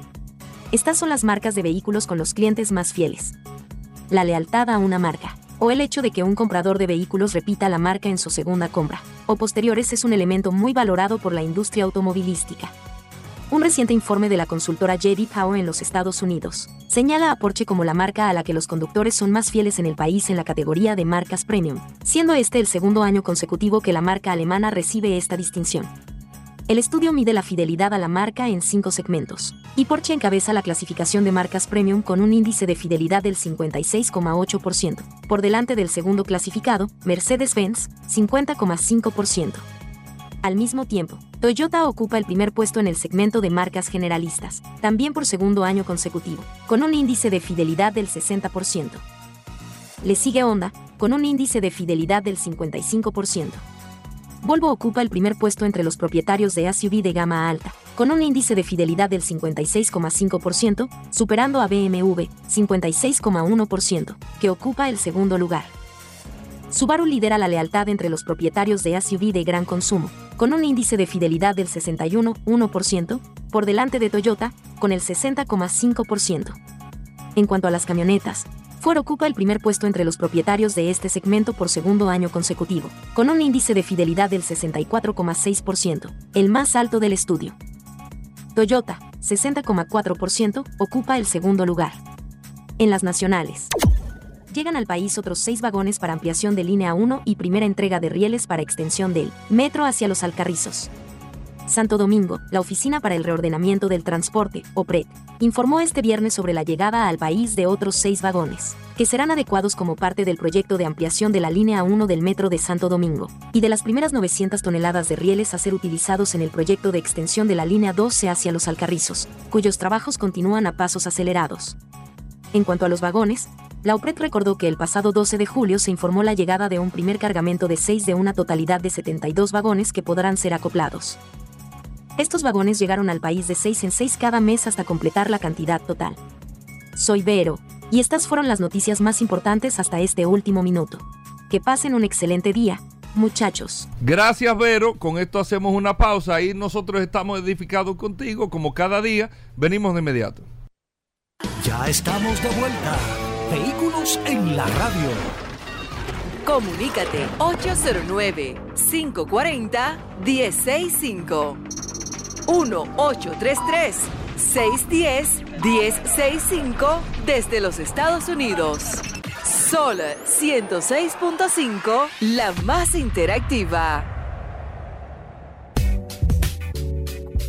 Estas son las marcas de vehículos con los clientes más fieles. La lealtad a una marca, o el hecho de que un comprador de vehículos repita la marca en su segunda compra, o posteriores es un elemento muy valorado por la industria automovilística. Un reciente informe de la consultora JD Power en los Estados Unidos señala a Porsche como la marca a la que los conductores son más fieles en el país en la categoría de marcas premium, siendo este el segundo año consecutivo que la marca alemana recibe esta distinción. El estudio mide la fidelidad a la marca en cinco segmentos, y Porsche encabeza la clasificación de marcas premium con un índice de fidelidad del 56,8%, por delante del segundo clasificado, Mercedes-Benz, 50,5%. Al mismo tiempo, Toyota ocupa el primer puesto en el segmento de marcas generalistas, también por segundo año consecutivo, con un índice de fidelidad del 60%. Le sigue Honda, con un índice de fidelidad del 55%. Volvo ocupa el primer puesto entre los propietarios de SUV de gama alta, con un índice de fidelidad del 56,5%, superando a BMW, 56,1%, que ocupa el segundo lugar. Subaru lidera la lealtad entre los propietarios de SUV de gran consumo, con un índice de fidelidad del 61,1%, por delante de Toyota, con el 60,5%. En cuanto a las camionetas, Ford ocupa el primer puesto entre los propietarios de este segmento por segundo año consecutivo, con un índice de fidelidad del 64,6%, el más alto del estudio. Toyota, 60,4%, ocupa el segundo lugar. En las nacionales. Llegan al país otros seis vagones para ampliación de línea 1 y primera entrega de rieles para extensión del metro hacia los Alcarrizos. Santo Domingo, la Oficina para el Reordenamiento del Transporte, OPRET, informó este viernes sobre la llegada al país de otros seis vagones, que serán adecuados como parte del proyecto de ampliación de la línea 1 del Metro de Santo Domingo, y de las primeras 900 toneladas de rieles a ser utilizados en el proyecto de extensión de la línea 12 hacia los Alcarrizos, cuyos trabajos continúan a pasos acelerados. En cuanto a los vagones, la OPRET recordó que el pasado 12 de julio se informó la llegada de un primer cargamento de 6 de una totalidad de 72 vagones que podrán ser acoplados. Estos vagones llegaron al país de 6 en 6 cada mes hasta completar la cantidad total. Soy Vero, y estas fueron las noticias más importantes hasta este último minuto. Que pasen un excelente día, muchachos. Gracias, Vero. Con esto hacemos una pausa y nosotros estamos edificados contigo, como cada día. Venimos de inmediato. Ya estamos de vuelta. Vehículos en la radio. Comunícate 809 540 165 1-833-610-1065 desde los Estados Unidos. Sol 106.5, la más interactiva.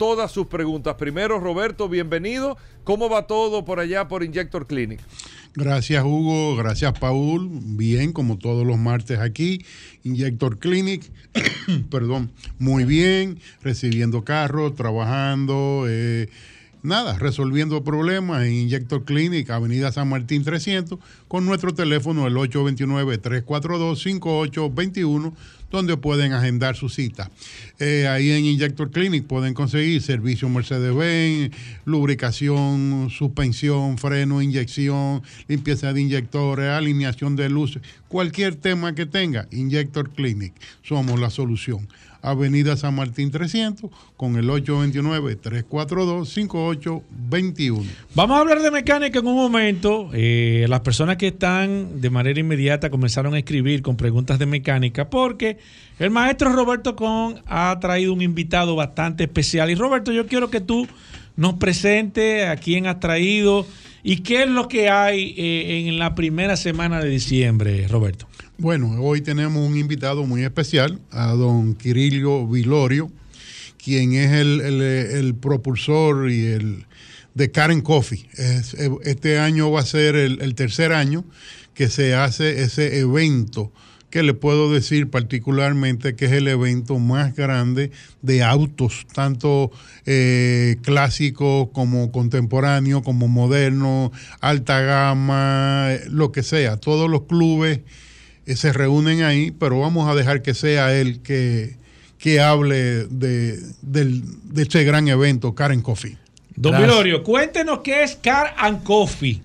todas sus preguntas. Primero, Roberto, bienvenido. ¿Cómo va todo por allá por Injector Clinic? Gracias Hugo, gracias Paul. Bien, como todos los martes aquí, Injector Clinic, (coughs) perdón, muy bien, recibiendo carros, trabajando. Eh, nada, resolviendo problemas en Injector Clinic, Avenida San Martín 300, con nuestro teléfono el 829-342-5821, donde pueden agendar su cita. Eh, ahí en Injector Clinic pueden conseguir servicio Mercedes-Benz, lubricación, suspensión, freno, inyección, limpieza de inyectores, alineación de luces, cualquier tema que tenga, Injector Clinic, somos la solución. Avenida San Martín 300 con el 829-342-5821. Vamos a hablar de mecánica en un momento. Eh, las personas que están de manera inmediata comenzaron a escribir con preguntas de mecánica porque el maestro Roberto Con ha traído un invitado bastante especial. Y Roberto, yo quiero que tú nos presentes a quién has traído y qué es lo que hay eh, en la primera semana de diciembre, Roberto. Bueno, hoy tenemos un invitado muy especial, a don Quirilio Vilorio, quien es el, propulsor y el de Karen Coffee. este año va a ser el, tercer año que se hace ese evento que le puedo decir particularmente que es el evento más grande de autos, tanto eh, clásicos como contemporáneos, como modernos, alta gama, lo que sea. Todos los clubes eh, se reúnen ahí, pero vamos a dejar que sea él que, que hable de, de este gran evento, Car and Coffee. Don Vilorio, cuéntenos qué es Car and Coffee.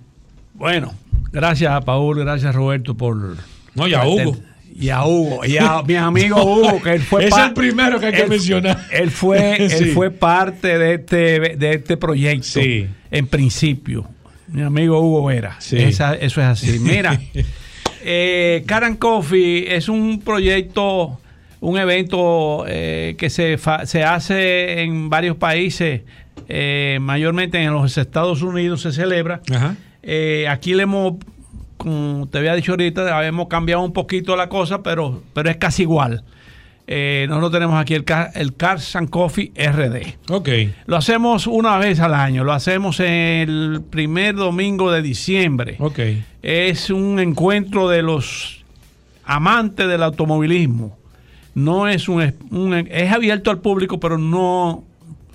Bueno, gracias a Paul, gracias Roberto por... No, y a Hugo. Y a Hugo, y a mi amigo (laughs) Hugo, que él fue... Es el primero que hay que mencionar. Él fue, (laughs) él fue parte de este, de este proyecto, en principio. Mi amigo Hugo era. eso es así. Mira... (laughs) Eh, Karan Coffee es un proyecto, un evento eh, que se, se, hace en varios países, eh, mayormente en los Estados Unidos se celebra. Eh, aquí le hemos, como te había dicho ahorita, hemos cambiado un poquito la cosa, pero, pero es casi igual. Eh, nosotros tenemos aquí el, Car, el Cars and Coffee RD. Ok. Lo hacemos una vez al año, lo hacemos el primer domingo de diciembre. Ok. Es un encuentro de los amantes del automovilismo. No es un, es abierto al público, pero no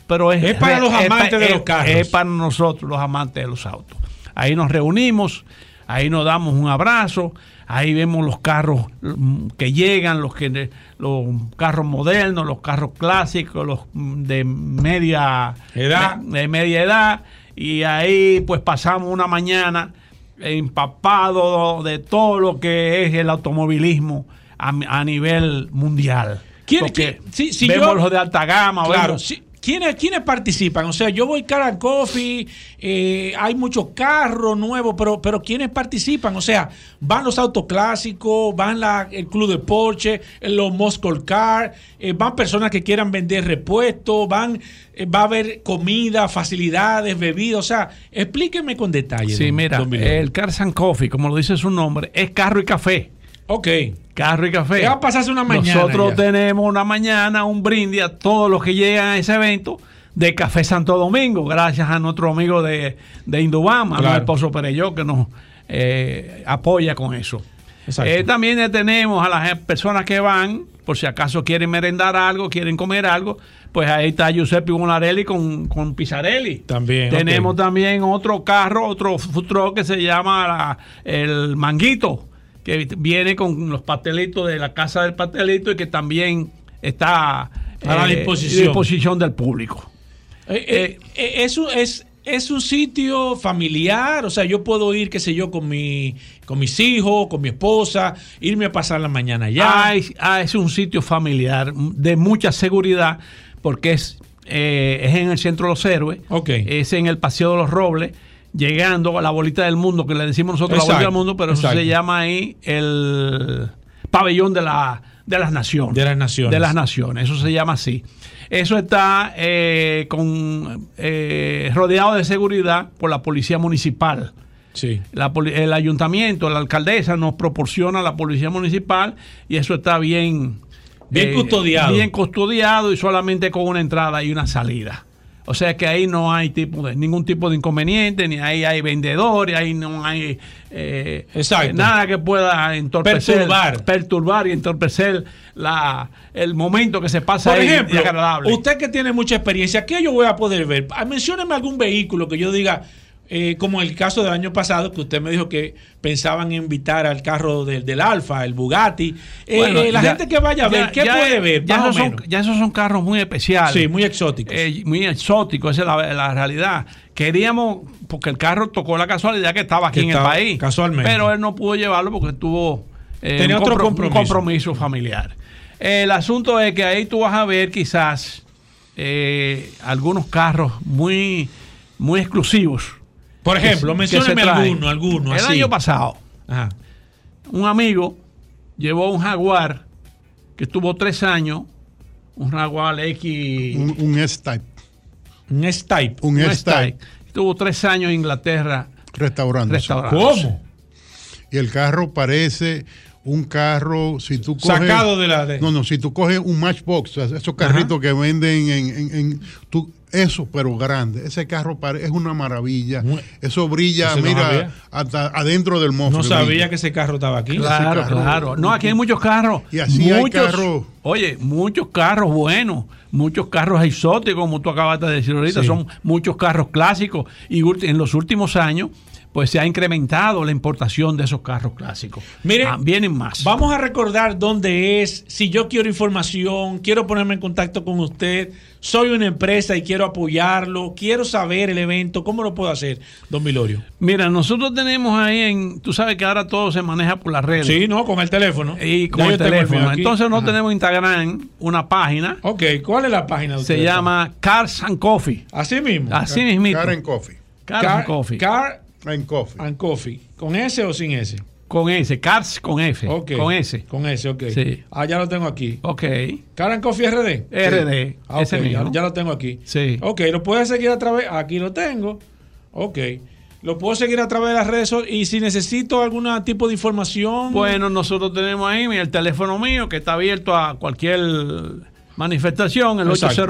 pero es, es para los amantes de los carros. Es para nosotros los amantes de los autos. Ahí nos reunimos, ahí nos damos un abrazo, Ahí vemos los carros mm, que llegan, los, que, los carros modernos, los carros clásicos, los mm, de media edad. De, media edad. Y ahí pues pasamos una mañana empapado de todo lo que es el automovilismo a, nivel mundial. ¿Quién, Porque si, vemos los de alta gama. Claro, ¿Quiénes, ¿Quiénes participan? O sea, yo voy cara coffee, eh, hay muchos carros nuevos, pero, pero ¿quiénes participan? O sea, van los autos clásicos, van la, el club de Porsche, los Muscle Car, eh, van personas que quieran vender repuestos, van, eh, va a haber comida, facilidades, bebidas. O sea, explíqueme con detalle. Sí, mira, el Cars and Coffee, como lo dice su nombre, es carro y café. Ok. Carro y café. ¿Qué va a pasarse una mañana? Nosotros tenemos una mañana, un brindis a todos los que llegan a ese evento de Café Santo Domingo, gracias a nuestro amigo de, de Indubama, claro. el esposo Pereyó, que nos eh, apoya con eso. Eh, también tenemos a las personas que van, por si acaso quieren merendar algo, quieren comer algo, pues ahí está Giuseppe Bonarelli con, con Pizzarelli. También. Tenemos también otro carro, otro futuro que se llama el Manguito que viene con los pastelitos de la Casa del Pastelito y que también está a la eh, disposición. del público. Eh, eh, eso es, es un sitio familiar, o sea, yo puedo ir, qué sé yo, con, mi, con mis hijos, con mi esposa, irme a pasar la mañana allá. Ah, es un sitio familiar de mucha seguridad porque es, es en el Centro de los Héroes, okay. es en el Paseo de los Robles llegando a la bolita del mundo, que le decimos nosotros la bolita del mundo, pero eso exacto. se llama ahí el pabellón de, la, de las naciones. De las naciones. De las naciones, eso se llama así. Eso está eh, con, eh, rodeado de seguridad por la policía municipal. Sí. La el ayuntamiento, la alcaldesa nos proporciona la policía municipal y eso está bien, Bien eh, custodiado. Bien custodiado y solamente con una entrada y una salida. O sea que ahí no hay tipo de, ningún tipo de inconveniente, ni ahí hay vendedores, ahí no hay eh, eh, nada que pueda entorpecer, Perturbar. perturbar y entorpecer la, el momento que se pasa Por ahí ejemplo, agradable. usted que tiene mucha experiencia, ¿qué yo voy a poder ver? Ah, Mencióneme algún vehículo que yo diga, eh, como el caso del año pasado, que usted me dijo que pensaban invitar al carro del, del Alfa, el Bugatti. Eh, Bueno, eh, la ya- gente que vaya a ver, ya- ¿qué ya- puede ver? Ya esos, son, ya esos son carros muy especiales. Sí, muy exóticos. Eh, muy exóticos, esa es la, la realidad. Queríamos, porque el carro tocó la casualidad que estaba aquí Que en estaba- el país. casualmente. Pero él no pudo llevarlo porque tuvo Tenía un otro compro- un compromiso. compromiso familiar. El asunto es que ahí tú vas a ver quizás eh, algunos carros muy, muy exclusivos. Por ejemplo, mencióneme alguno, alguno. El así. año pasado, Ajá. un amigo llevó un Jaguar que estuvo tres años, un Jaguar X. Un, un S-Type, Un S-Type. un un S-Type. Estuvo tres años en Inglaterra restaurante. restaurándose. ¿Cómo? Y el carro parece un carro, si tú coges... Sacado de la... de- No, no, si tú coges un Matchbox, esos carritos que venden en... en- en- tú- eso, pero grande. Ese carro es una maravilla. Eso brilla, Eso mira, hasta adentro del mofle. No sabía brilla. que ese carro estaba aquí. Claro, carro- claro. No, aquí hay muchos carros. Y así hay muchos, carros- Oye, muchos carros buenos, muchos carros exóticos, como tú acabas de decir ahorita, Sí. son muchos carros clásicos. Y en los últimos años, pues se ha incrementado la importación de esos carros clásicos. Mire, Ah, vienen más. Vamos a recordar dónde es. Si yo quiero información, quiero ponerme en contacto con usted, soy una empresa y quiero apoyarlo, quiero saber el evento, ¿cómo lo puedo hacer, don Milorio? Mira, nosotros tenemos ahí en. Tú sabes que ahora todo se maneja por las redes. Sí, no, con el teléfono. Y con el teléfono. Entonces no Ajá. tenemos Instagram, una página. Ok, ¿cuál es la página de Se llama Cars and Coffee. Así mismo. Así mismito. Karen Coffee. Cars and Coffee. Car En Coffee. and Coffee. ¿Con S o sin S? con S. Cars con F. Ok. Con S. Con S, ok. Sí. Ah, ya lo tengo aquí. Ok. Car and Coffee RD. RD. Ah, ese ok, ya, mismo. ya lo tengo aquí. Sí. Ok, lo puedes seguir a través. Aquí lo tengo. Ok. Lo puedo seguir a través de las redes y si necesito algún tipo de información. Bueno, nosotros tenemos ahí el teléfono mío que está abierto a cualquier manifestación, el Exacto.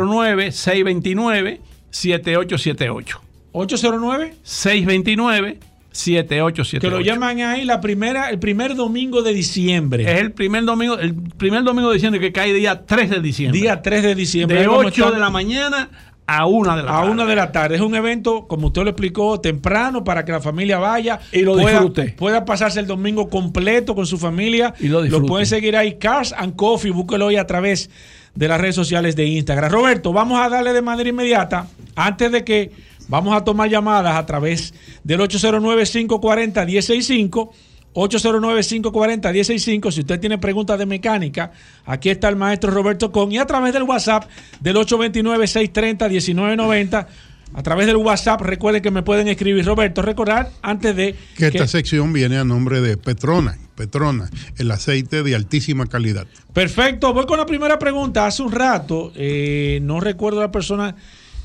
809-629-7878. 809 629-7878. que lo llaman ahí la primera, el primer domingo de diciembre. Es el primer domingo, el primer domingo de diciembre que cae día 3 de diciembre. día 3 de diciembre. de Ahí vamos a 8 estar de la mañana a 1 de la a tarde. una de la tarde. Es un evento, como usted lo explicó, temprano para que la familia vaya Y lo pueda, disfrute. Pueda pasarse el domingo completo con su familia. Y lo disfrute. pueden seguir ahí, Cars and Coffee, búsquelo hoy a través de las redes sociales de Instagram. Roberto, vamos a darle de manera inmediata, antes de que vamos a tomar llamadas a través del 809-540-165. 809-540-165. Si usted tiene preguntas de mecánica, aquí está el maestro Roberto Con. Y a través del WhatsApp del 829-630-1990. A través del WhatsApp, recuerden que me pueden escribir. Roberto, recordar antes de Que esta sección viene a nombre de Petrona. Petrona, el aceite de altísima calidad. Perfecto, voy con la primera pregunta. Hace un rato, eh, no recuerdo la persona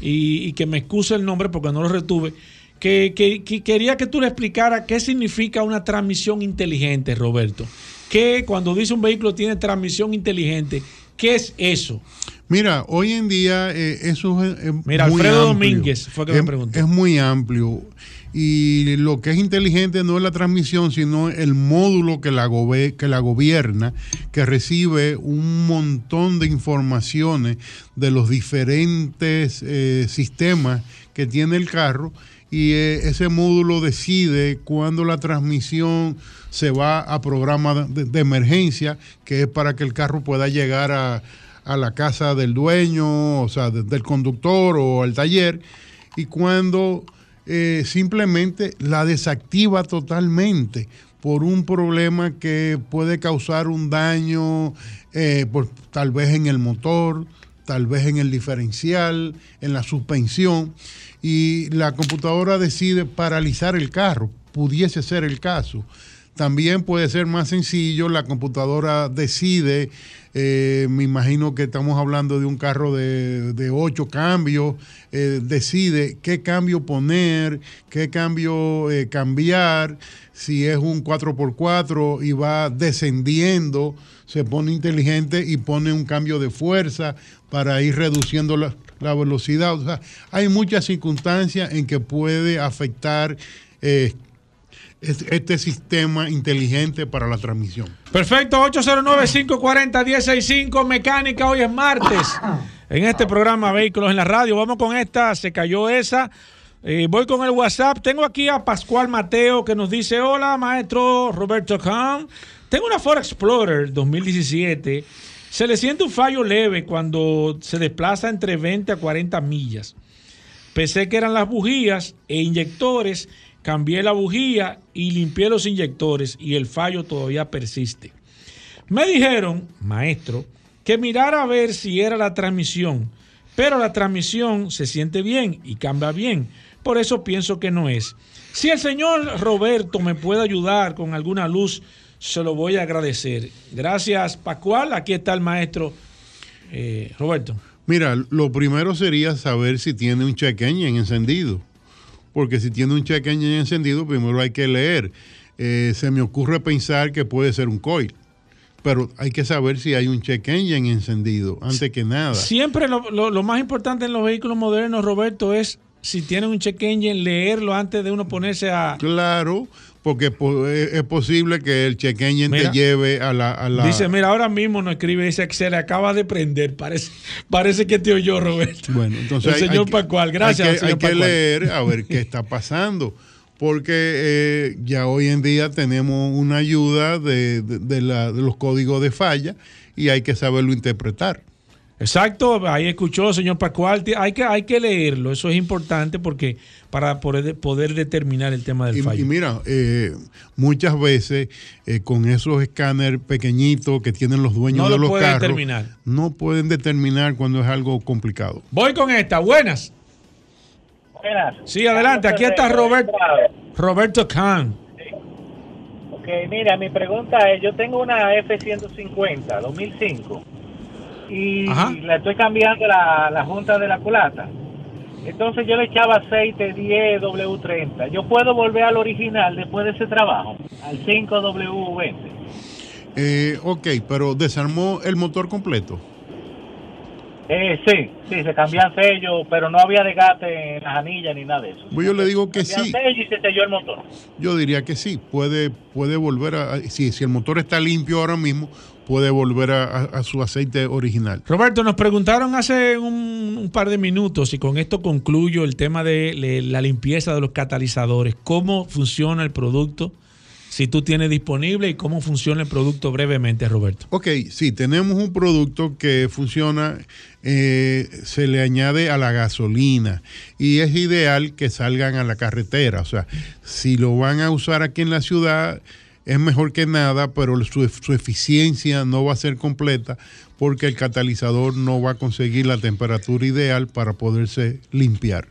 y, y que me excuse el nombre porque no lo retuve, que, que- que quería que tú le explicaras qué significa una transmisión inteligente, Roberto. Que cuando dice un vehículo tiene transmisión inteligente, ¿qué es eso? Mira, hoy en día eh, eso es, es Mira, muy Alfredo amplio. Domínguez fue que me preguntó. Es muy amplio. Y lo que es inteligente no es la transmisión, sino el módulo que la, que la gobierna, que recibe un montón de informaciones de los diferentes eh, sistemas que tiene el carro. Y eh, ese módulo decide cuándo la transmisión se va a programa de, emergencia, que es para que el carro pueda llegar a, a la casa del dueño, o sea, de- del conductor o al taller, y cuando eh, simplemente la desactiva totalmente por un problema que puede causar un daño, eh, por- tal vez en el motor, tal vez en el diferencial, en la suspensión, y la computadora decide paralizar el carro, pudiese ser el caso. También puede ser más sencillo, la computadora decide, eh, me imagino que estamos hablando de un carro de, ocho cambios, eh, decide qué cambio poner, qué cambio eh, cambiar, si es un 4x4 y va descendiendo, se pone inteligente y pone un cambio de fuerza para ir reduciendo la velocidad. O sea, hay muchas circunstancias en que puede afectar este sistema inteligente para la transmisión. Perfecto, 809-540-165, mecánica, hoy es martes. (coughs) En este programa Vehículos en la Radio, vamos con esta, se cayó esa. Eh, voy con el WhatsApp. Tengo aquí a Pascual Mateo que nos dice: Hola, maestro Roberto Kahn. Tengo una Ford Explorer 2017. Se le siente un fallo leve cuando se desplaza entre 20 a 40 millas. Pensé que eran las bujías e inyectores cambié la bujía y limpié los inyectores y el fallo todavía persiste. Me dijeron, maestro, que mirara a ver si era la transmisión, pero la transmisión se siente bien y cambia bien, por eso pienso que no es. Si el señor Roberto me puede ayudar con alguna luz, se lo voy a agradecer. Gracias, Pascual. Aquí está el maestro eh, Roberto. Mira, lo primero sería saber si tiene un check engine encendido porque si tiene un check engine encendido, primero hay que leer. Eh, se me ocurre pensar que puede ser un coil pero hay que saber si hay un check engine encendido, antes que nada. Siempre lo, más importante en los vehículos modernos, Roberto, es si tiene un check engine, leerlo antes de uno ponerse a... Claro, porque es posible que el check engine te lleve a la, Dice, mira, ahora mismo no escribe, dice que se le acaba de prender, parece, parece que te oyó Roberto. Bueno, entonces... El señor Pascual, gracias. Hay que, leer a ver qué está pasando, porque eh, ya hoy en día tenemos una ayuda de, de los códigos de falla y hay que saberlo interpretar. Exacto, ahí escuchó, señor Pascual. Hay que, hay que leerlo, eso es importante porque para poder, poder determinar el tema del fallo. Y mira, eh, muchas veces eh, con esos escáneres pequeñitos que tienen los dueños de los carros, determinar. no pueden determinar cuando es algo complicado. Voy con esta, buenas. Buenas. Sí, adelante, aquí está Roberto, Roberto Kahn. Ok, mira, mi pregunta es, yo tengo una F-150 2005 y le estoy cambiando la, la junta de la culata. Entonces yo le echaba aceite 10W30. Yo puedo volver al original después de ese trabajo, al 5W20. Eh, ok, pero desarmó el motor completo. Eh, sí, sí, se cambian sellos, pero no había desgaste en las anillas ni nada de eso. Pues yo le digo que sí. Sello y se selló el motor. Yo diría que sí, puede, puede volver a... Si, si el motor está limpio ahora mismo, puede volver a, su aceite original. Roberto, nos preguntaron hace un, par de minutos y con esto concluyo el tema de la limpieza de los catalizadores. ¿Cómo funciona el producto? Si tú tienes disponible y cómo funciona el producto brevemente, Roberto. Ok, sí, tenemos un producto que funciona, eh, se le añade a la gasolina y es ideal que salgan a la carretera. O sea, si lo van a usar aquí en la ciudad, es mejor que nada, pero su, eficiencia no va a ser completa porque el catalizador no va a conseguir la temperatura ideal para poderse limpiar.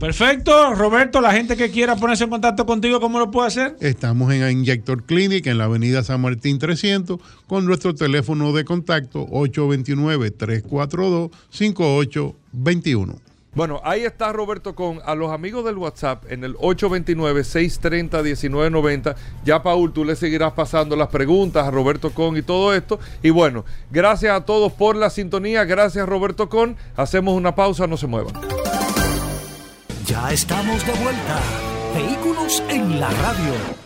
Perfecto, Roberto, la gente que quiera ponerse en contacto contigo, ¿cómo lo puede hacer? Estamos en Injector Clinic en la avenida San Martín 300 con nuestro teléfono de contacto 829-342-5821. Bueno, ahí está Roberto con a los amigos del WhatsApp en el 829-630-1990. Ya, Paul, tú le seguirás pasando las preguntas a Roberto Con y todo esto. Y bueno, gracias a todos por la sintonía. Gracias, Roberto Con. Hacemos una pausa, no se muevan. Ya estamos de vuelta. Vehículos en la radio.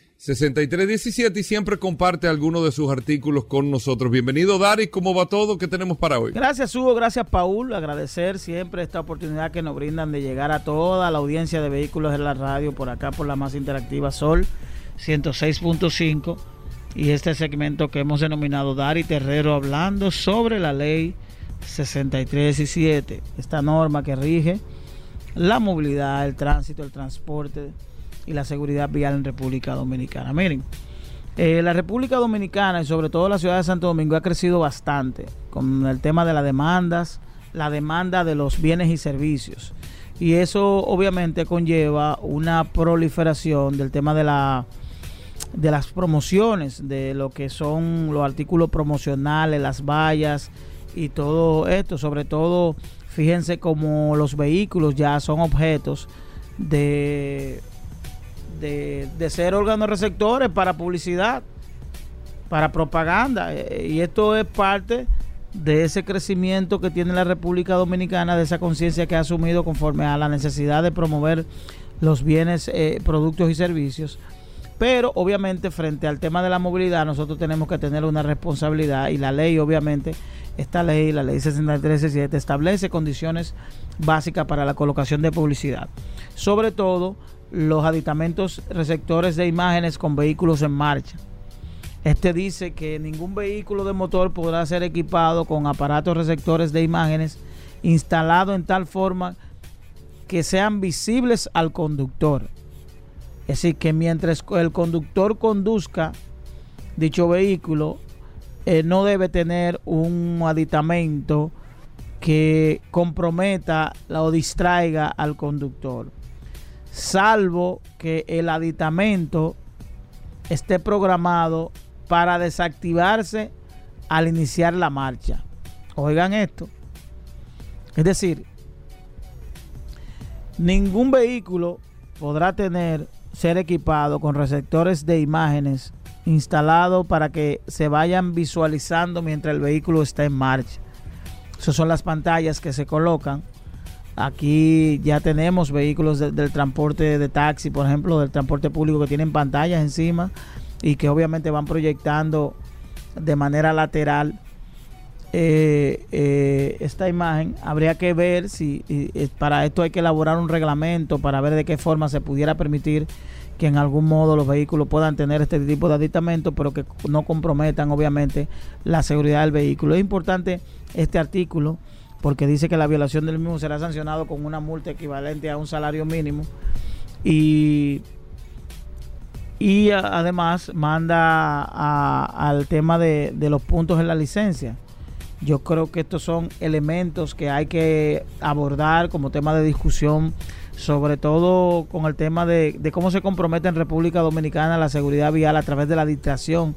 6317 y siempre comparte algunos de sus artículos con nosotros. Bienvenido, Dari. ¿Cómo va todo? ¿Qué tenemos para hoy? Gracias, Hugo. Gracias, Paul. Agradecer siempre esta oportunidad que nos brindan de llegar a toda la audiencia de vehículos en la radio por acá, por la más interactiva Sol 106.5 y este segmento que hemos denominado Dari Terrero hablando sobre la ley 6317, esta norma que rige la movilidad, el tránsito, el transporte y la seguridad vial en República Dominicana. Miren, eh, la República Dominicana y sobre todo la ciudad de Santo Domingo ha crecido bastante con el tema de las demandas, la demanda de los bienes y servicios. Y eso obviamente conlleva una proliferación del tema de la de las promociones, de lo que son los artículos promocionales, las vallas y todo esto, sobre todo fíjense como los vehículos ya son objetos de de, ser órganos receptores para publicidad, para propaganda. Eh, y esto es parte de ese crecimiento que tiene la República Dominicana, de esa conciencia que ha asumido conforme a la necesidad de promover los bienes, eh, productos y servicios. Pero obviamente frente al tema de la movilidad nosotros tenemos que tener una responsabilidad y la ley obviamente, esta ley, la ley 6317, establece condiciones básicas para la colocación de publicidad. Sobre todo los aditamentos receptores de imágenes con vehículos en marcha. Este dice que ningún vehículo de motor podrá ser equipado con aparatos receptores de imágenes instalado en tal forma que sean visibles al conductor. Es decir, que mientras el conductor conduzca dicho vehículo, eh, no debe tener un aditamento que comprometa o distraiga al conductor salvo que el aditamento esté programado para desactivarse al iniciar la marcha. Oigan esto. Es decir, ningún vehículo podrá tener ser equipado con receptores de imágenes instalados para que se vayan visualizando mientras el vehículo está en marcha. Esas son las pantallas que se colocan Aquí ya tenemos vehículos del transporte de taxi, por ejemplo, del transporte público que tienen pantallas encima y que obviamente van proyectando de manera lateral eh, eh, esta imagen. Habría que ver si para esto hay que elaborar un reglamento para ver de qué forma se pudiera permitir que en algún modo los vehículos puedan tener este tipo de aditamento, pero que no comprometan obviamente la seguridad del vehículo. Es importante este artículo porque dice que la violación del mismo será sancionado con una multa equivalente a un salario mínimo y y además manda al tema de, los puntos en la licencia. Yo creo que estos son elementos que hay que abordar como tema de discusión, sobre todo con el tema de, de cómo se compromete en República Dominicana la seguridad vial a través de la distracción,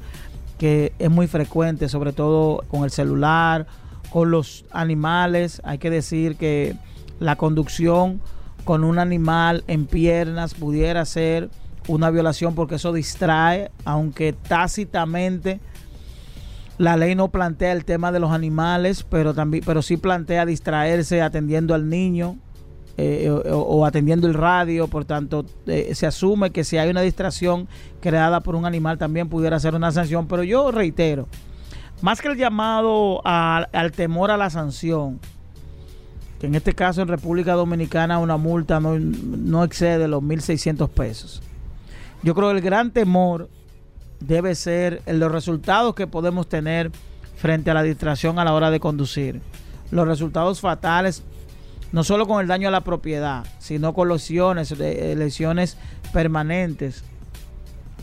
que es muy frecuente, sobre todo con el celular con los animales. Hay que decir que la conducción con un animal en piernas pudiera ser una violación porque eso distrae, aunque tácitamente la ley no plantea el tema de los animales, pero también, pero sí plantea distraerse atendiendo al niño eh, o, atendiendo el radio. Por tanto, eh, se asume que si hay una distracción creada por un animal también pudiera ser una sanción. Pero yo reitero, más que el llamado al temor a la sanción, que en este caso en República Dominicana una multa no, excede los 1.600 pesos. Yo creo que el gran temor debe ser los resultados que podemos tener frente a la distracción a la hora de conducir. Los resultados fatales, no solo con el daño a la propiedad, sino con lesiones, eh, lesiones permanentes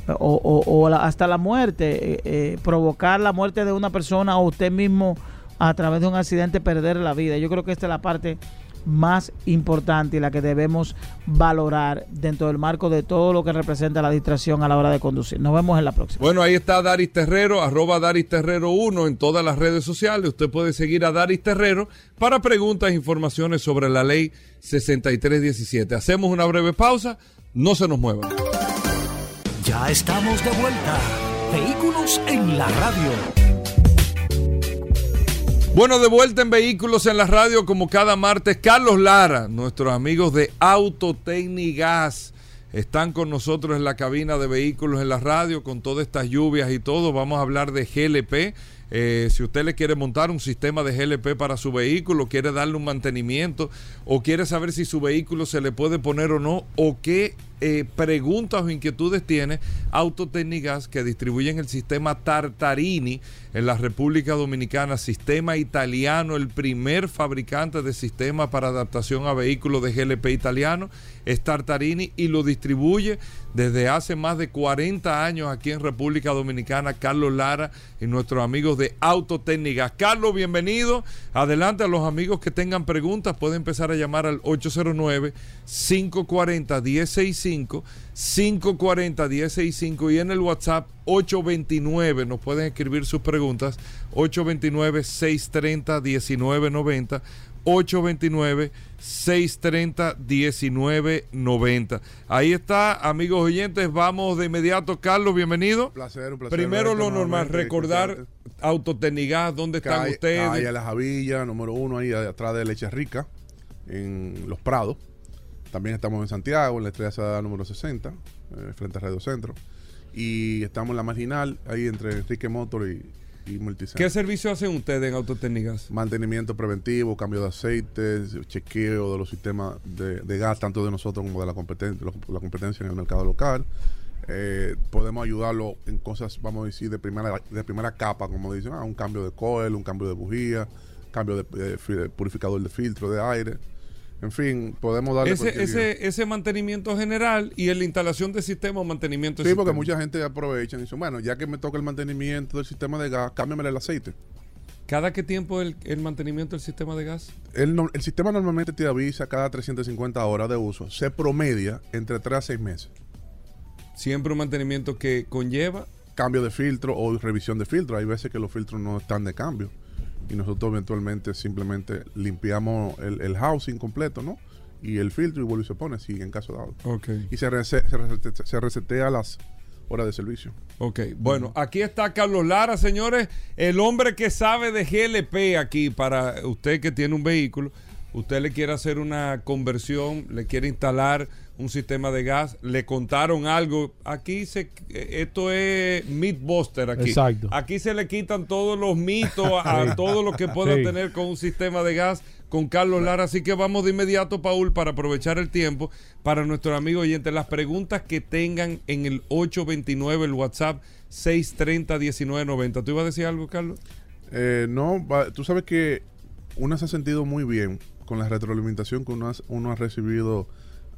o, hasta la muerte, eh, eh, provocar la muerte de una persona o usted mismo a través de un accidente perder la vida. Yo creo que esta es la parte más importante y la que debemos valorar dentro del marco de todo lo que representa la distracción a la hora de conducir. Nos vemos en la próxima. Bueno, ahí está Daris Terrero, arroba Daris Terrero 1 en todas las redes sociales. Usted puede seguir a Daris Terrero para preguntas e informaciones sobre la ley 6317. Hacemos una breve pausa, no se nos muevan. Ya estamos de vuelta. Vehículos en la radio. Bueno, de vuelta en Vehículos en la radio como cada martes. Carlos Lara, nuestros amigos de Autotecnigas, están con nosotros en la cabina de Vehículos en la radio con todas estas lluvias y todo. Vamos a hablar de GLP Eh, si usted le quiere montar un sistema de GLP para su vehículo, quiere darle un mantenimiento o quiere saber si su vehículo se le puede poner o no o qué eh, preguntas o inquietudes tiene Autotécnicas que distribuyen el sistema Tartarini en la República Dominicana, sistema italiano, el primer fabricante de sistema para adaptación a vehículos de GLP italiano, es Tartarini y lo distribuye desde hace más de 40 años aquí en República Dominicana, Carlos Lara y nuestros amigos de Autotécnicas. Carlos, bienvenido. Adelante a los amigos que tengan preguntas, pueden empezar a llamar al 809 540 1065 540 1065 y en el WhatsApp 829 nos pueden escribir sus preguntas 829 630 1990 829 630 1990. Ahí está, amigos oyentes, vamos de inmediato. Carlos, bienvenido. Un placer, un placer. Primero lo normal, recordar Autotecnigas, ¿dónde están ustedes? Ahí a la Javilla, número uno, ahí atrás de Leche Rica, en Los Prados. También estamos en Santiago, en la Estrella Sada número 60, eh, frente a Radio Centro. Y estamos en la marginal, ahí entre Enrique Motor y, y ¿Qué servicio hacen ustedes en Autotécnicas? Mantenimiento preventivo, cambio de aceite, chequeo de los sistemas de, gas, tanto de nosotros como de la competencia, la competencia en el mercado local. Eh, podemos ayudarlo en cosas, vamos a decir, de primera, de primera capa, como dicen, ah, un cambio de coil, un cambio de bujía, cambio de purificador de filtro de aire en fin, podemos darle ese, ese, ese, mantenimiento general y en la instalación de sistema o mantenimiento Sí, porque mucha gente aprovecha y dice, bueno, ya que me toca el mantenimiento del sistema de gas, cámbiame el aceite. ¿Cada qué tiempo el, el mantenimiento del sistema de gas? El, el, sistema normalmente te avisa cada 350 horas de uso. Se promedia entre 3 a 6 meses. Siempre un mantenimiento que conlleva... Cambio de filtro o revisión de filtro. Hay veces que los filtros no están de cambio y nosotros eventualmente simplemente limpiamos el, housing completo, ¿no? Y el filtro y vuelve y se pone, si en caso dado. Okay. Y se, se, resetea las horas de servicio. Ok, bueno, aquí está Carlos Lara, señores, el hombre que sabe de GLP aquí para usted que tiene un vehículo usted le quiere hacer una conversión, le quiere instalar un sistema de gas, le contaron algo, aquí se esto es Mythbuster aquí. Exacto. Aquí se le quitan todos los mitos (laughs) a, todo lo que pueda tener con un sistema de gas con Carlos Lara, así que vamos de inmediato Paul para aprovechar el tiempo para nuestro amigo oyente las preguntas que tengan en el 829 el WhatsApp 630 1990. ¿Tú ibas a decir algo, Carlos? Eh, no, tú sabes que uno se ha sentido muy bien con la retroalimentación que uno ha, recibido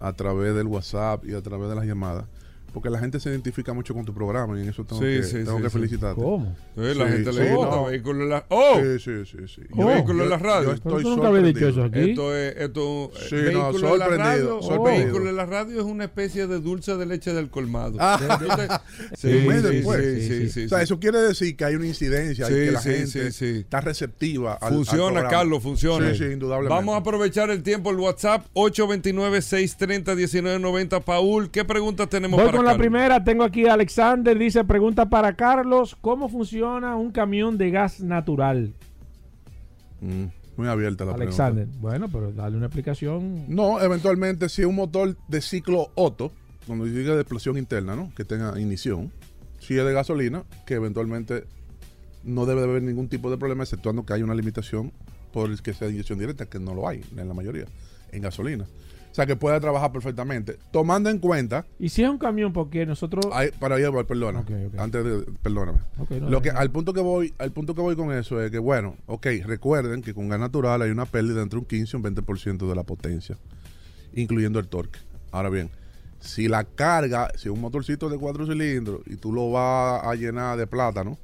a través del WhatsApp y a través de las llamadas. Porque la gente se identifica mucho con tu programa y en eso tengo que, tengo que felicitarte. ¿Cómo? la gente le gusta vehículo en la ¡Oh! Sí, sí, sí. sí. vehículo en la radio. Yo estoy nunca había dicho eso aquí. Esto es esto, sí, vehículo no, en la radio. Oh. Vehículo en la radio es una especie de dulce de leche del colmado. Ah. (laughs) sí, sí, sí, O sea, eso quiere decir que hay una incidencia y que la gente está receptiva al Funciona, Carlos, funciona. Sí, sí, indudablemente. Vamos a aprovechar el tiempo, el WhatsApp 829-630-1990. Paul, ¿qué preguntas tenemos para la primera, tengo aquí a Alexander, dice, pregunta para Carlos, ¿cómo funciona un camión de gas natural? Mm, muy abierta la Alexander, bueno, pero dale una explicación. No, eventualmente si un motor de ciclo Otto, cuando diga de explosión interna, ¿no? Que tenga ignición, si es de gasolina, que eventualmente no debe haber ningún tipo de problema, exceptuando que hay una limitación por el que sea inyección directa, que no lo hay en la mayoría, en gasolina. O sea, que pueda trabajar perfectamente. Tomando en cuenta. ¿Y si es un camión? Porque nosotros. para allá, perdona. Antes de. Perdóname. Lo que, al, punto que voy, al punto que voy con eso es que, bueno, ok, recuerden que con gas natural hay una pérdida entre un 15 y un 20% de la potencia, incluyendo el torque. Ahora bien, si la carga, si un motorcito de cuatro cilindros y tú lo vas a llenar de plátano.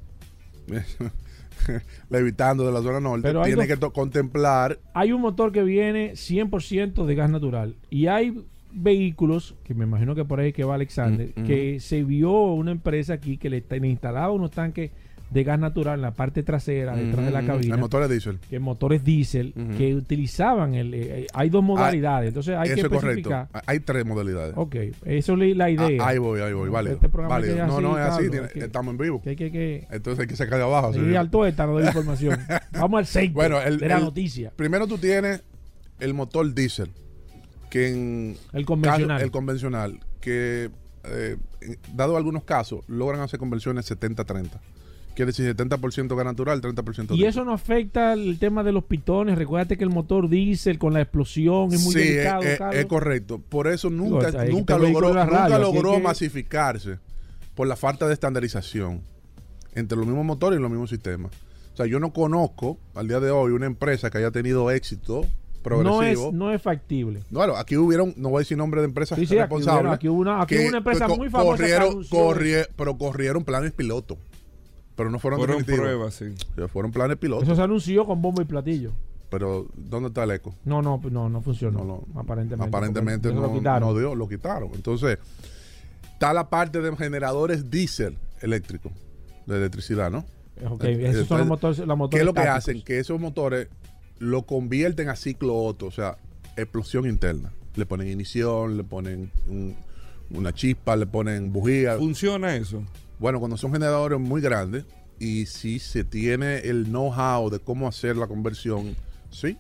(laughs) (laughs) levitando de la zona norte, tiene que contemplar. Hay un motor que viene 100% de gas natural y hay vehículos, que me imagino que por ahí que va Alexander, mm, mm. que se vio una empresa aquí que le, le instalaba unos tanques de gas natural en la parte trasera, detrás de la cabina. El motores diésel. Que motores diésel que utilizaban el. Eh, eh, hay dos modalidades, entonces hay que especificar. Hay tres modalidades. Ok, eso es la idea. Ah, ahí voy, ahí voy, vale. Este vale. No, no es así, estamos en vivo. Que, que, entonces hay que sacar de abajo. Y al tuétano de información. (laughs) Vamos al 6 bueno, el, de la noticia. Primero tú tienes el motor diésel, que en. El convencional. el convencional, que. Eh, dado algunos casos, logran hacer conversiones 70-30 Quiere decir 70% gas natural, 30% Y eso no afecta el tema de los pitones. Recuérdate que el motor diésel con la explosión es muy sí, delicado. es, es correcto. Por eso nunca, Digo, nunca logró, nunca logró que- masificarse por la falta de estandarización entre los mismos motores y los mismos sistemas. O sea, yo no conozco al día de hoy una empresa que haya tenido éxito no, progresivo. es, no es factible. Bueno, aquí hubieron, no voy a decir nombre de empresas Sí, sí, responsables. aquí hubo una- aquí hubo una empresa pues, muy famosa Corrieron, corrie- pero corrieron planes piloto. Pero no fueron, Fueron pruebas, sí. O sea, fueron planes piloto. Eso se anunció con bombo y platillo. Pero, ¿dónde está el eco? No, no, no, no funcionó. No, no. aparentemente. Aparentemente no, lo quitaron. no dio, lo quitaron. Entonces, está la parte de generadores diésel eléctricos, de electricidad, ¿no? Ok, esos son los motores, los motores ¿Qué es lo que hacen? Que esos motores lo convierten a ciclo Otto, o sea, explosión interna. Le ponen ignición, le ponen un- una chispa, le ponen bujía. ¿Funciona eso? Bueno, cuando son generadores muy grandes y si se tiene el know-how de cómo hacer la conversión, sí,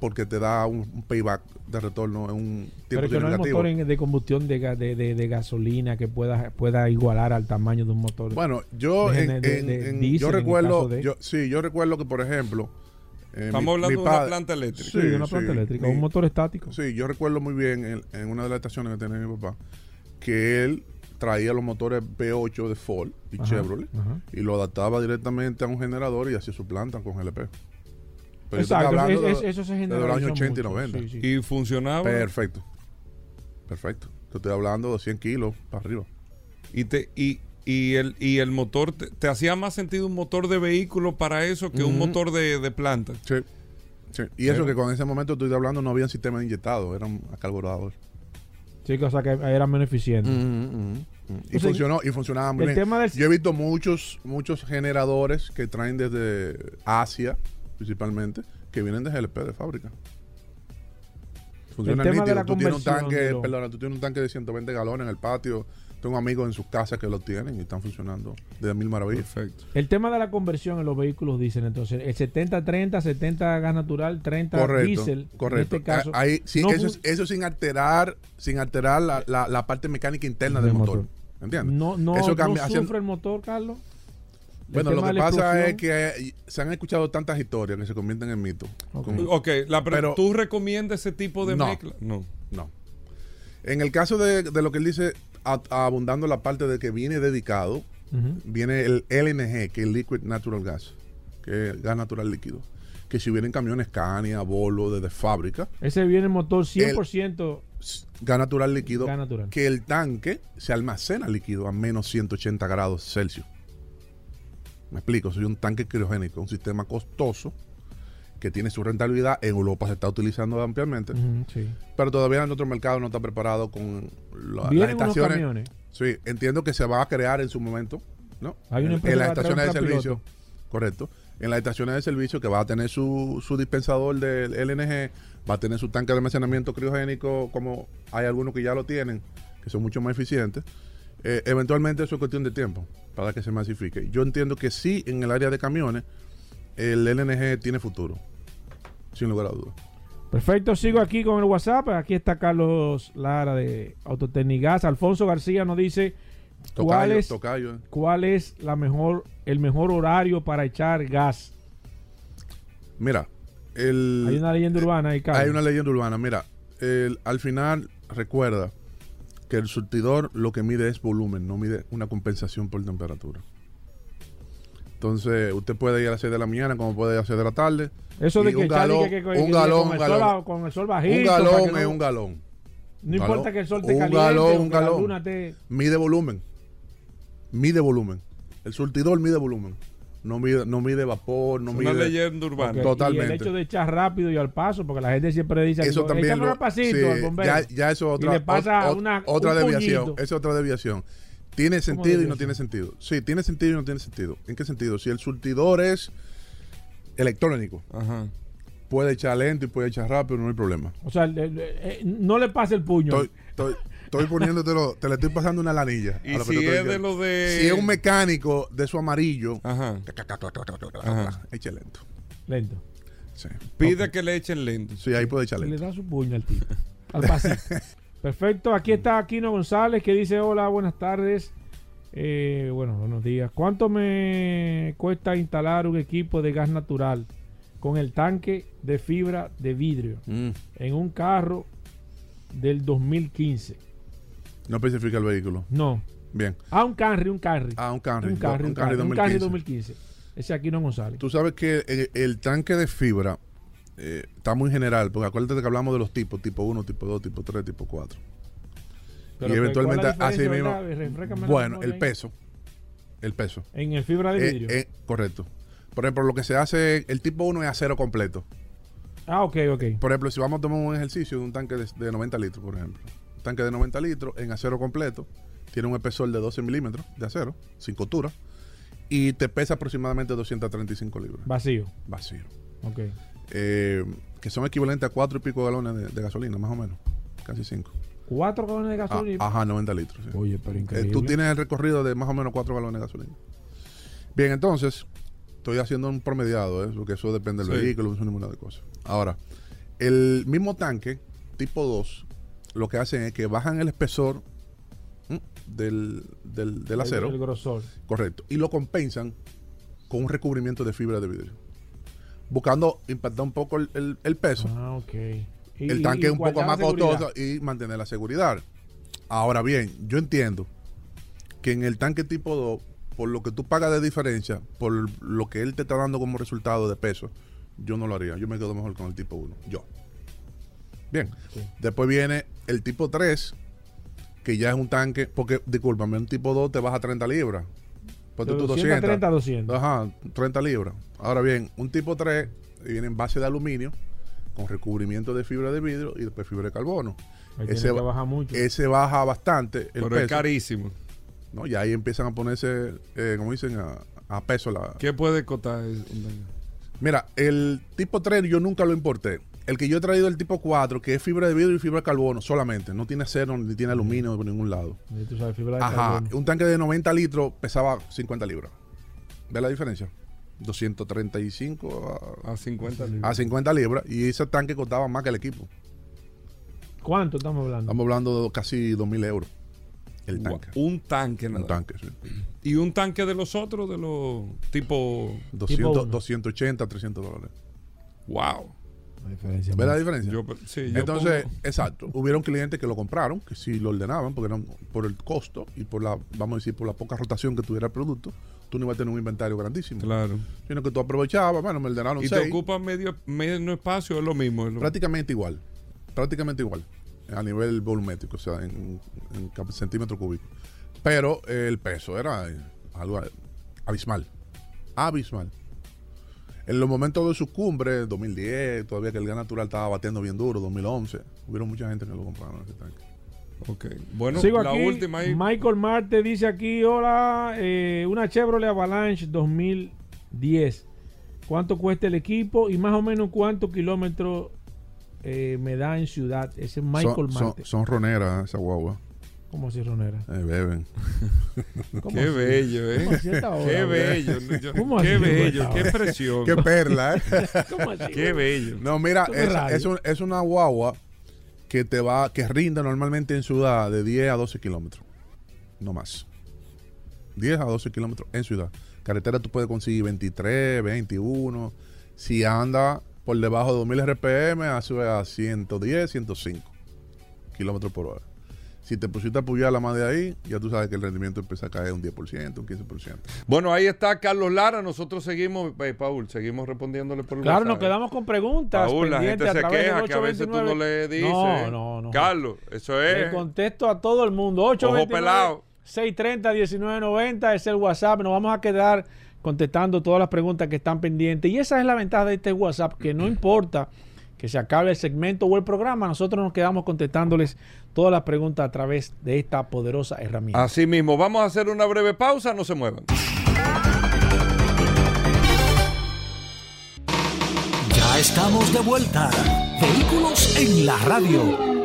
porque te da un, un payback de retorno en un tiempo Pero que no hay significativo. motor en- de combustión de, ga- de, de- de gasolina que pueda, pueda igualar al tamaño de un motor. Bueno, yo, en- yo recuerdo, yo, sí, yo recuerdo que por ejemplo, eh, Estamos mi- hablando mi de una planta eléctrica. Sí, de una planta eléctrica, un motor estático. Sí, yo recuerdo muy bien en, en una de las estaciones que tenía mi papá que él traía los motores V8 de Ford y Ajá, Chevrolet ajá. y lo adaptaba directamente a un generador y hacía su planta con GLP. Pero Exacto, estoy hablando es- de- eso se de los años 80 y mucho, 90. sí, sí. Y funcionaba. Perfecto. Perfecto. Te estoy hablando de 100 kilos para arriba. Y te y, y el y el motor te, te hacía más sentido un motor de vehículo para eso que un motor de, de planta. Sí. Sí. Y eso que con ese momento estoy hablando no había sistema inyectado, eran carburadores. Sí, que, o sea que era menos eficiente. Y Entonces, funcionó, y funcionaba muy el bien. tema del- Yo he visto muchos, muchos generadores que traen desde Asia, principalmente, que vienen de GLP de fábrica. Funciona El tema de nítido. la tú tienes un conversión tanque, perdona, tú tienes un tanque de 120 galones en el patio. Tengo amigos en sus casas que lo tienen y están funcionando de mil maravillas. Perfecto. El tema de la conversión en los vehículos dicen entonces el 70-30, 70 gas natural, 30 Correcto, diésel. correcto. En este caso, Ah, Ahí, sí, no eso, sin alterar, sin alterar la, la- la parte mecánica interna Del del motor. motor. ¿Entiendes? no, no, eso no cambia, haciendo- sufre el motor, Carlos. Bueno, lo que pasa es que eh, se han escuchado tantas historias que se convierten en mitos. Ok. Como- Ok, la pre- Pero- ¿tú recomiendas ese tipo de No. mezcla? No. No. En el caso de, de lo que él dice, abundando la parte de que viene dedicado, viene el LNG, que es Liquid Natural Gas, que es gas natural líquido. Que si vienen camiones Scania, Volvo, desde fábrica, Ese viene el motor 100% s- gas natural líquido, gas natural. que el tanque se almacena líquido a menos 180 grados Celsius. Me explico, soy un tanque criogénico, un sistema costoso que tiene su rentabilidad. En Europa se está utilizando ampliamente. Sí. Pero todavía en otro mercado no está preparado con la- las unos estaciones. camiones. Sí, entiendo que se va a crear en su momento, ¿no? Hay una en, en las estaciones de servicio. Correcto. En las estaciones de servicio que va a tener su, su dispensador del LNG, va a tener su tanque de almacenamiento criogénico, como hay algunos que ya lo tienen, que son mucho más eficientes. Eh, eventualmente eso es cuestión de tiempo para que se masifique. Yo entiendo que sí, en el área de camiones, el LNG tiene futuro, sin lugar a dudas. Perfecto, sigo aquí con el WhatsApp. Aquí está Carlos Lara de Autotecnigas. Alfonso García nos dice cuál es, tocayo. eh. cuál es la mejor, el mejor horario para echar gas. Mira, el, Hay una leyenda urbana ahí, Carlos. Hay una leyenda urbana. Mira, el- al final recuerda que el surtidor lo que mide es volumen, no mide una compensación por temperatura. Entonces, usted puede ir a las 6 de la mañana como puede ir a las 6 de la tarde. Eso de y que un galón, y que- que- que- un galón, con, un el sol, galón. ba- con el sol bajito. Un galón no- es un galón. No Un importa galón. que el sol te Un caliente galón, o un la galón. luna te... Mide volumen. Mide volumen. El surtidor mide volumen. No mide, no mide vapor, no Es mide. una leyenda urbana. Ok, Y Totalmente. el hecho de echar rápido y al paso, porque la gente siempre dice, Eso también. lo- pasito sí, al bombero. ya, ya eso es otra, y le pasa ot- ot- una, otra un desviación. puñito. Es otra desviación. Tiene sentido y no tiene sentido. Sí, tiene sentido y no tiene sentido. ¿En qué sentido? Si el surtidor es electrónico, Ajá. puede echar lento y puede echar rápido, no hay problema. O sea, le- le- eh, no le pase el puño. Estoy, estoy, estoy poniéndotelo, te le estoy pasando una lanilla. a (laughs) Y lo que si estoy es de diciendo. lo de- Si es un mecánico de su amarillo, Ajá. Ajá. eche lento. Lento. Sí. Pide que le echen lento. Sí, ahí puede echar Le lento. da su puño al tipo. al pasito. (laughs) Perfecto. Aquí está Aquino González que dice: Hola, buenas tardes. Eh, bueno, buenos días. ¿Cuánto me cuesta instalar un equipo de gas natural con el tanque de fibra de vidrio Mm. en un carro del 2015? No especifica el vehículo. No. Bien. Ah, un Camry, un Camry. Ah, un Camry. Un Camry, un un Camry Camry, un Camry 2015. 2015. Ese aquí no González. Tú sabes que el, el tanque de fibra eh, está muy general, porque acuérdate que hablamos de los tipos, tipo 1, tipo 2, tipo 3, tipo 4. Pero, y eventualmente ¿cuál es la así mismo. Bueno, el ahí. peso. El peso. En el fibra de Eh, vidrio. eh, correcto. Por ejemplo, lo que se hace, el tipo 1 es acero completo. ah, ok, ok. Por ejemplo, si vamos a tomar un ejercicio de un tanque de, de 90 litros, por ejemplo. Un tanque de 90 litros en acero completo, tiene un espesor de 12 milímetros de acero, sin costura, y te pesa aproximadamente 235 libras. Vacío. Vacío. Ok. Eh, que son equivalentes a 4 y pico galones de, de gasolina, más o menos. Casi 5. Cuatro galones de gasolina. ajá, 90 litros. sí. Oye, pero Eh, increíble. tú tienes el recorrido de más o menos 4 galones de gasolina. Bien, entonces, estoy haciendo un promediado, ¿eh? porque eso depende del Sí. vehículo, un número de cosas. Ahora, el mismo tanque, tipo 2, lo que hacen es que bajan el espesor del, del, del El- acero, El, grosor. correcto, y lo compensan con un recubrimiento de fibra de vidrio. Buscando impactar un poco el, el- el peso Ah, ok. Y- el tanque y es un poco más costoso y mantener la seguridad. Ahora bien, yo entiendo que en el tanque tipo 2, por lo que tú pagas de diferencia, por lo que él te está dando como resultado de peso, yo no lo haría. Yo me quedo mejor con el tipo 1. Yo. Bien. Después viene el tipo 3, que ya es un tanque, porque, discúlpame, un tipo 2 te baja 30 libras. Ponte De tú 200 a 30 a 200. Ajá, 30 libras. Ahora bien, un tipo 3 viene en base de aluminio, con recubrimiento de fibra de vidrio y después fibra de carbono. Ahí Ese, tiene que ba- bajar mucho. ese baja bastante el Pero es peso. carísimo. ¿no? Y ahí empiezan a ponerse, eh, como dicen, a, a peso la... ¿Qué puede costar? Mira, el tipo 3 yo nunca lo importé. El que yo he traído el tipo 4, que es fibra de vidrio y fibra de carbono solamente. No tiene acero ni tiene aluminio por ningún lado. Y tú sabes, fibra de Ajá, carbono. un tanque de 90 litros pesaba 50 libras. ¿Ves la diferencia? 235 a, A 50 libras. a 50 libras. Y ese tanque costaba más que el equipo. ¿Cuánto estamos hablando? Estamos hablando de casi 2.000 euros. El tanque. Un tanque nada. Un tanque, sí. Y un tanque de los otros, de los tipo. 200, uno. 280, 300 dólares. Wow. La diferencia ¿Ves la diferencia? Yo, sí, yo Entonces, pongo- exacto. Hubieron clientes que lo compraron, que sí lo ordenaban, porque eran por el costo y por la, vamos a decir, por la poca rotación que tuviera el producto, tú no ibas a tener un inventario grandísimo. Claro. Sino que tú aprovechabas, bueno, me ordenaron Y te seis. ocupa medio, medio espacio, es lo mismo. es lo- Prácticamente igual. Prácticamente igual. A nivel volumétrico, o sea, en, centímetros cúbicos. Pero eh, el peso era algo abismal. Abismal. En los momentos de su cumbre, 2010, todavía que el gas natural estaba batiendo bien duro, 2011, hubieron mucha gente que lo compraron ese tanque. Ok. Bueno, Sigo la aquí. última ahí. Michael Marte dice aquí, hola, eh, una Chevrolet Avalanche 2010. ¿Cuánto cuesta el equipo y más o menos cuántos kilómetros eh, me da en ciudad? Ese es Michael son, son, Marte. son roneras esa guagua. ¿Cómo así, Ronera? Eh, beben. (laughs) ¿Cómo Qué así? bello, ¿eh? ¿Cómo así a esta hora, Qué bello. Yo- ¿Cómo qué así, bello, qué presión. Qué perla, ¿eh? (laughs) ¿Cómo así, Qué bello. No, mira, es es, es una guagua que te va, que rinde normalmente en ciudad de 10 a 12 kilómetros. No más. 10 a 12 kilómetros en ciudad. Carretera tú puedes conseguir 23, 21. Si anda por debajo de 2000 RPM, hace a 110, 105 kilómetros por hora. Si te pusiste a apoyar la más de ahí, ya tú sabes que el rendimiento empieza a caer un 10%, un 15%. Bueno, ahí está Carlos Lara. Nosotros seguimos, eh, Paul, seguimos respondiéndole por el Claro, WhatsApp. nos quedamos con preguntas. Paul, la gente pendientes a se queja que a veces tú no 829. le dices. No, no, no. Carlos, eso Le es. contesto a todo el mundo. 829 pelado. 630 1990 es el WhatsApp. Nos vamos a quedar contestando todas las preguntas que están pendientes. Y esa es la ventaja de este WhatsApp, que no importa que se acabe el segmento o el programa, nosotros nos quedamos contestándoles todas las preguntas a través de esta poderosa herramienta. Así mismo, vamos a hacer una breve pausa, no se muevan. Ya estamos de vuelta. Vehículos en la radio.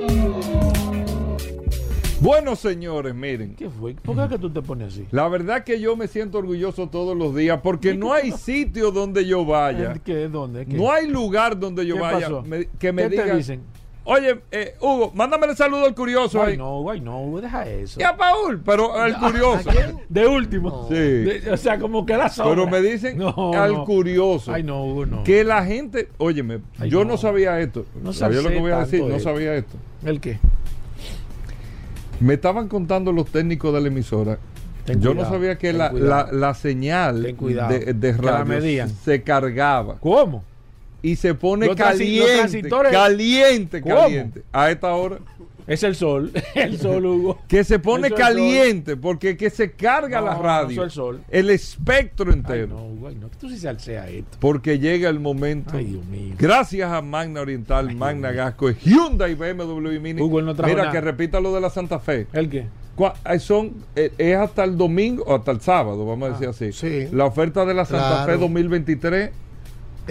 Bueno, señores, miren. ¿Qué fue? ¿Por qué es que tú te pones así? La verdad que yo me siento orgulloso todos los días porque no hay sitio donde yo vaya. ¿Qué? ¿Dónde? ¿Qué? No hay lugar donde yo ¿Qué vaya pasó? me- que me ¿Qué te digan dicen? Oye, eh, Hugo, mándame el saludo al curioso Ay, ahí. no, güey, no, deja eso. Y a Paul, pero el (laughs) curioso. De último. Sí. De- o sea, como que la sobra. Pero me dicen No, al no. curioso. Ay, no, Hugo, no. Que la gente, óyeme, Ay, yo no. no. sabía esto. No sabía lo que voy a decir, no sabía esto. ¿El qué? Me estaban contando los técnicos de la emisora. Ten yo cuidado, no sabía que la, la, la señal de, radio se cargaba ¿Cómo? y se pone Los caliente, caliente, ¿Cómo? caliente. A esta hora. Es el sol. (laughs) El sol, Hugo. Que se pone caliente porque que se carga No, la radio. el sol. El espectro Ay, entero. no, Hugo, ay, no. que Tú sí salsea esto. Porque llega el momento. Ay, Dios mío. Gracias a Magna Oriental, Magna Gasco, Hyundai, BMW y Mini. Hugo, no trajo Mira, nada. que repita lo de la Santa Fe. ¿El qué? Eh, Son, eh, es hasta el domingo o hasta el sábado, vamos a decir así. sí. La oferta de la Santa Claro. Fe 2023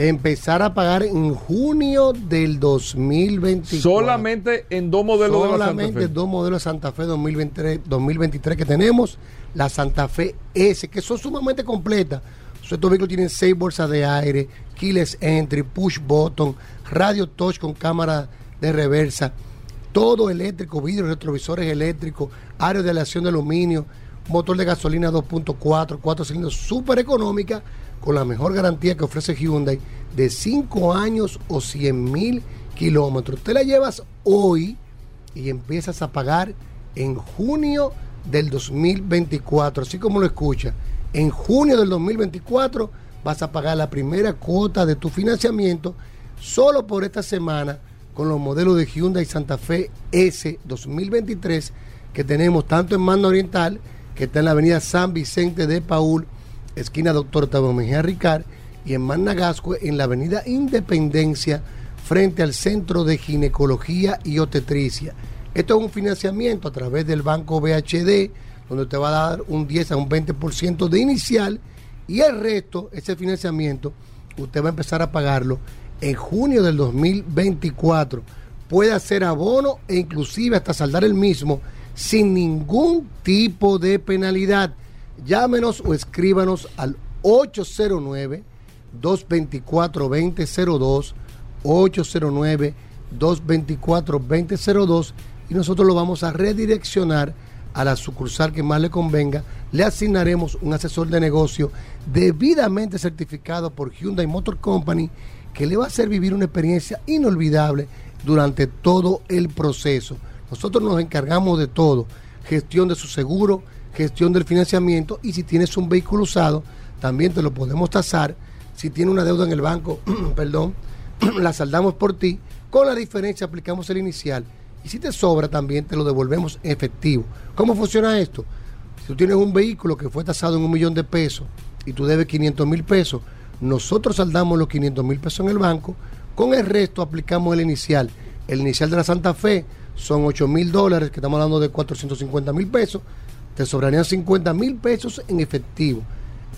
Empezar a pagar en junio del 2024. solamente en dos modelos de la Santa Solamente Fe. dos modelos de Santa Fe 2023, 2023 que tenemos. La Santa Fe S, que son sumamente completas. Estos vehículos tienen seis bolsas de aire, keyless entry, push button, radio touch con cámara de reversa, todo eléctrico, vidrios, retrovisores eléctricos, áreas de aleación de aluminio, motor de gasolina 2.4, cuatro cilindros, súper económica, con la mejor garantía que ofrece Hyundai de 5 años o 100 mil kilómetros. Te la llevas hoy y empiezas a pagar en junio del 2024, así como lo escucha. En junio del 2024 vas a pagar la primera cuota de tu financiamiento solo por esta semana con los modelos de Hyundai Santa Fe S 2023 que tenemos tanto en Manda Oriental, que está en la avenida San Vicente de Paul, esquina Doctor Octavio Mejía Ricard, y en Managascue, en la avenida Independencia, frente al Centro de Ginecología y Obstetricia. Esto es un financiamiento a través del Banco BHD, donde te va a dar un 10 a un 20% de inicial, y el resto, ese financiamiento, usted va a empezar a pagarlo en junio del 2024. Puede hacer abono e inclusive hasta saldar el mismo sin ningún tipo de penalidad. Llámenos o escríbanos al 809-224-2002, 809-224-2002 y nosotros lo vamos a redireccionar a la sucursal que más le convenga. Le asignaremos un asesor de negocio debidamente certificado por Hyundai Motor Company que le va a hacer vivir una experiencia inolvidable durante todo el proceso. Nosotros nos encargamos de todo, gestión de su seguro, gestión del financiamiento y si tienes un vehículo usado, también te lo podemos tasar. Si tiene una deuda en el banco, (clears throat) perdón, (clears throat) la saldamos por ti, con la diferencia aplicamos el inicial y si te sobra también te lo devolvemos en efectivo. ¿Cómo funciona esto? Si tú tienes un vehículo que fue tasado en un millón de pesos y tú debes 500 mil pesos, nosotros saldamos los 500 mil pesos en el banco, con el resto aplicamos el inicial. El inicial de la Santa Fe son 8 mil dólares, que estamos hablando de 450 mil pesos, te sobrarían 50 mil pesos en efectivo.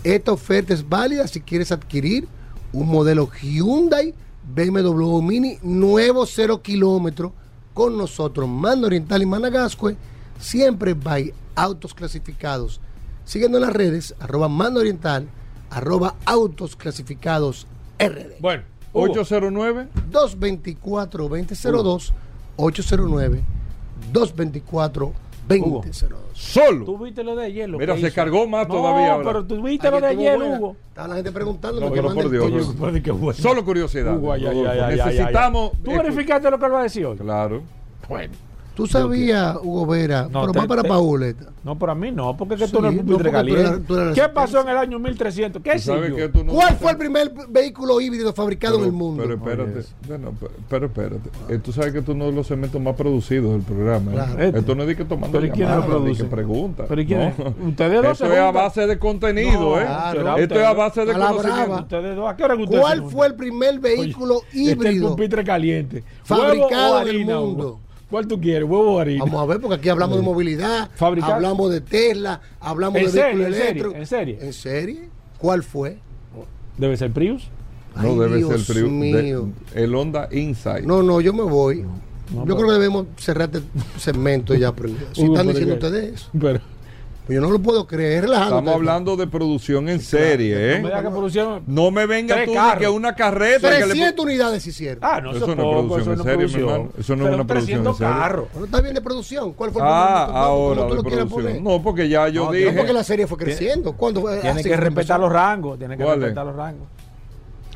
Esta oferta es válida si quieres adquirir un modelo Hyundai BMW Mini nuevo 0 kilómetros con nosotros, Mando Oriental y Managascue, siempre by autos clasificados. Siguiendo en las redes, arroba Mando Oriental, arroba autos clasificados RD. Bueno, 809 224-2002, 809-224-2002. Solo. ¿Tú viste lo de ayer? Lo Mira, se hizo? cargó más No, todavía pero tú viste lo de buena. Hugo. Estaba la gente preguntando. No, pero por Dios. Solo curiosidad. Hugo, ay, ay, Rodolfo. ay, ay, ay, ay, Necesitamos. ay. ¿Tú verificaste lo que él va a decir hoy? Claro. Bueno. Tú sabías, Hugo Vera, No, pero te- más para te- Pauleta. No, para mí no, porque es que Sí, tú no eres no, un tú eres- caliente. tú eres ¿Qué pasó en el año 1300? ¿Qué Tú que tú no- ¿Cuál fue el primer vehículo híbrido fabricado en el mundo? Pero espérate, Oye, eso. bueno, pero, pero espérate. Eh, tú sabes que tú no es los segmentos más producidos del programa. ¿eh? Claro. Esto no es de que tomando ¿Pero quién lo ni produce? que pregunta. ¿Pero quién es? No. Ustedes dos Esto es a base de contenido, No, ¿eh? claro. Esto es a base de conocimiento. ¿a qué hora ¿Cuál fue el primer vehículo este híbrido? pupitre caliente. fabricado ¿Huevo o en el mundo? ¿Cuál tú quieres? ¿Huevo o harina? Vamos a ver, porque aquí hablamos de movilidad, Fabricado. hablamos de Tesla, hablamos ¿En de serio? vehículos ¿En serio? eléctricos. ¿En serio? ¿En serie? ¿Cuál fue? Debe ser Prius. No Ay, debe Dios ser el, mío. el Honda Insight. No, no, yo me voy. No, yo pero- creo que debemos cerrar este segmento ya. Pero, (laughs) si están diciendo que- ustedes eso. Pero, Yo no lo puedo creer, relajando. Estamos hablando de producción en serie, ¿eh? No me diga que producción. No me venga tú carros. que una carreta. que le- 300 unidades hicieron. Ah, no, Eso eso, no es producción eso en no serie, mi hermano. Eso no es una producción en 300 serie. carros. Bueno, está bien de producción. ¿Cuál fue el Ah, ahora cómo tú de lo quieres producción. poner? No, porque ya yo No, dije. No, porque la serie fue creciendo. ¿Cuándo fue? Tiene Así que respetar los rangos. Tiene que respetar los rangos.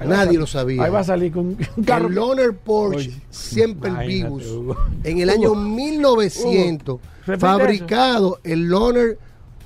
Ahí Nadie lo sabía. Ahí va a salir con un carro. El Loner Porsche Oye, imagínate, Vivus. Hugo. En el año 1900, repite fabricado el Loner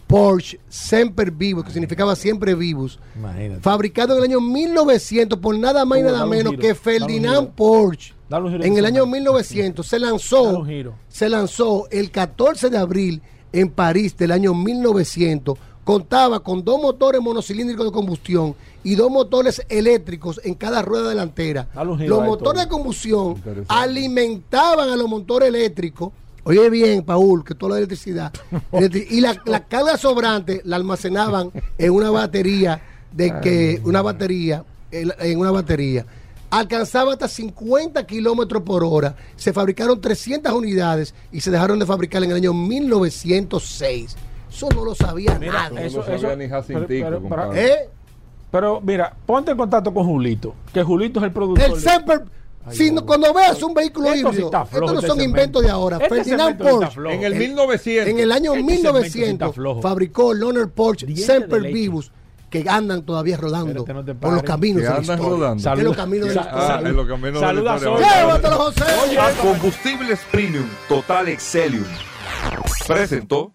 Porsche Semper Vivus, que significaba siempre vivus. Imagínate. Fabricado en el año 1900 por nada más y Hugo, nada menos giro, que Ferdinand. Porsche. En el año 1900 se lanzó, se lanzó el 14 de abril en París del año 1900. Contaba con dos motores monocilíndricos de combustión y dos motores eléctricos en cada rueda delantera. Los motores de combustión alimentaban a los motores eléctricos. Oye bien, Paul, que toda la electricidad. (laughs) Electri- y la, la carga sobrante la almacenaban en una batería de que una batería en, en una batería alcanzaba hasta 50 kilómetros por hora. Se fabricaron 300 unidades y se dejaron de fabricar en el año 1906. Eso no lo sabía Mira, nadie. eso- no sabía ni Jacintico, pero-. ¿Eh? Pero mira, ponte en contacto con Julito. Que Julito es el productor. El de- Semper, Ay, si no. no- cuando veas un vehículo Esto sí híbrido, estos no este son inventos de ahora. Este Ferdinand Porsche. En el el- 1900. en el año Este cemento sí está 1900 flojo. fabricó Loner Porsche Semper. Vivus que andan todavía rodando no por los caminos Que andan rodando. En Saluda- los caminos de la. Ah, en los caminos de la historia. Llévatelo, José. A Combustibles Premium Total Excelium presentó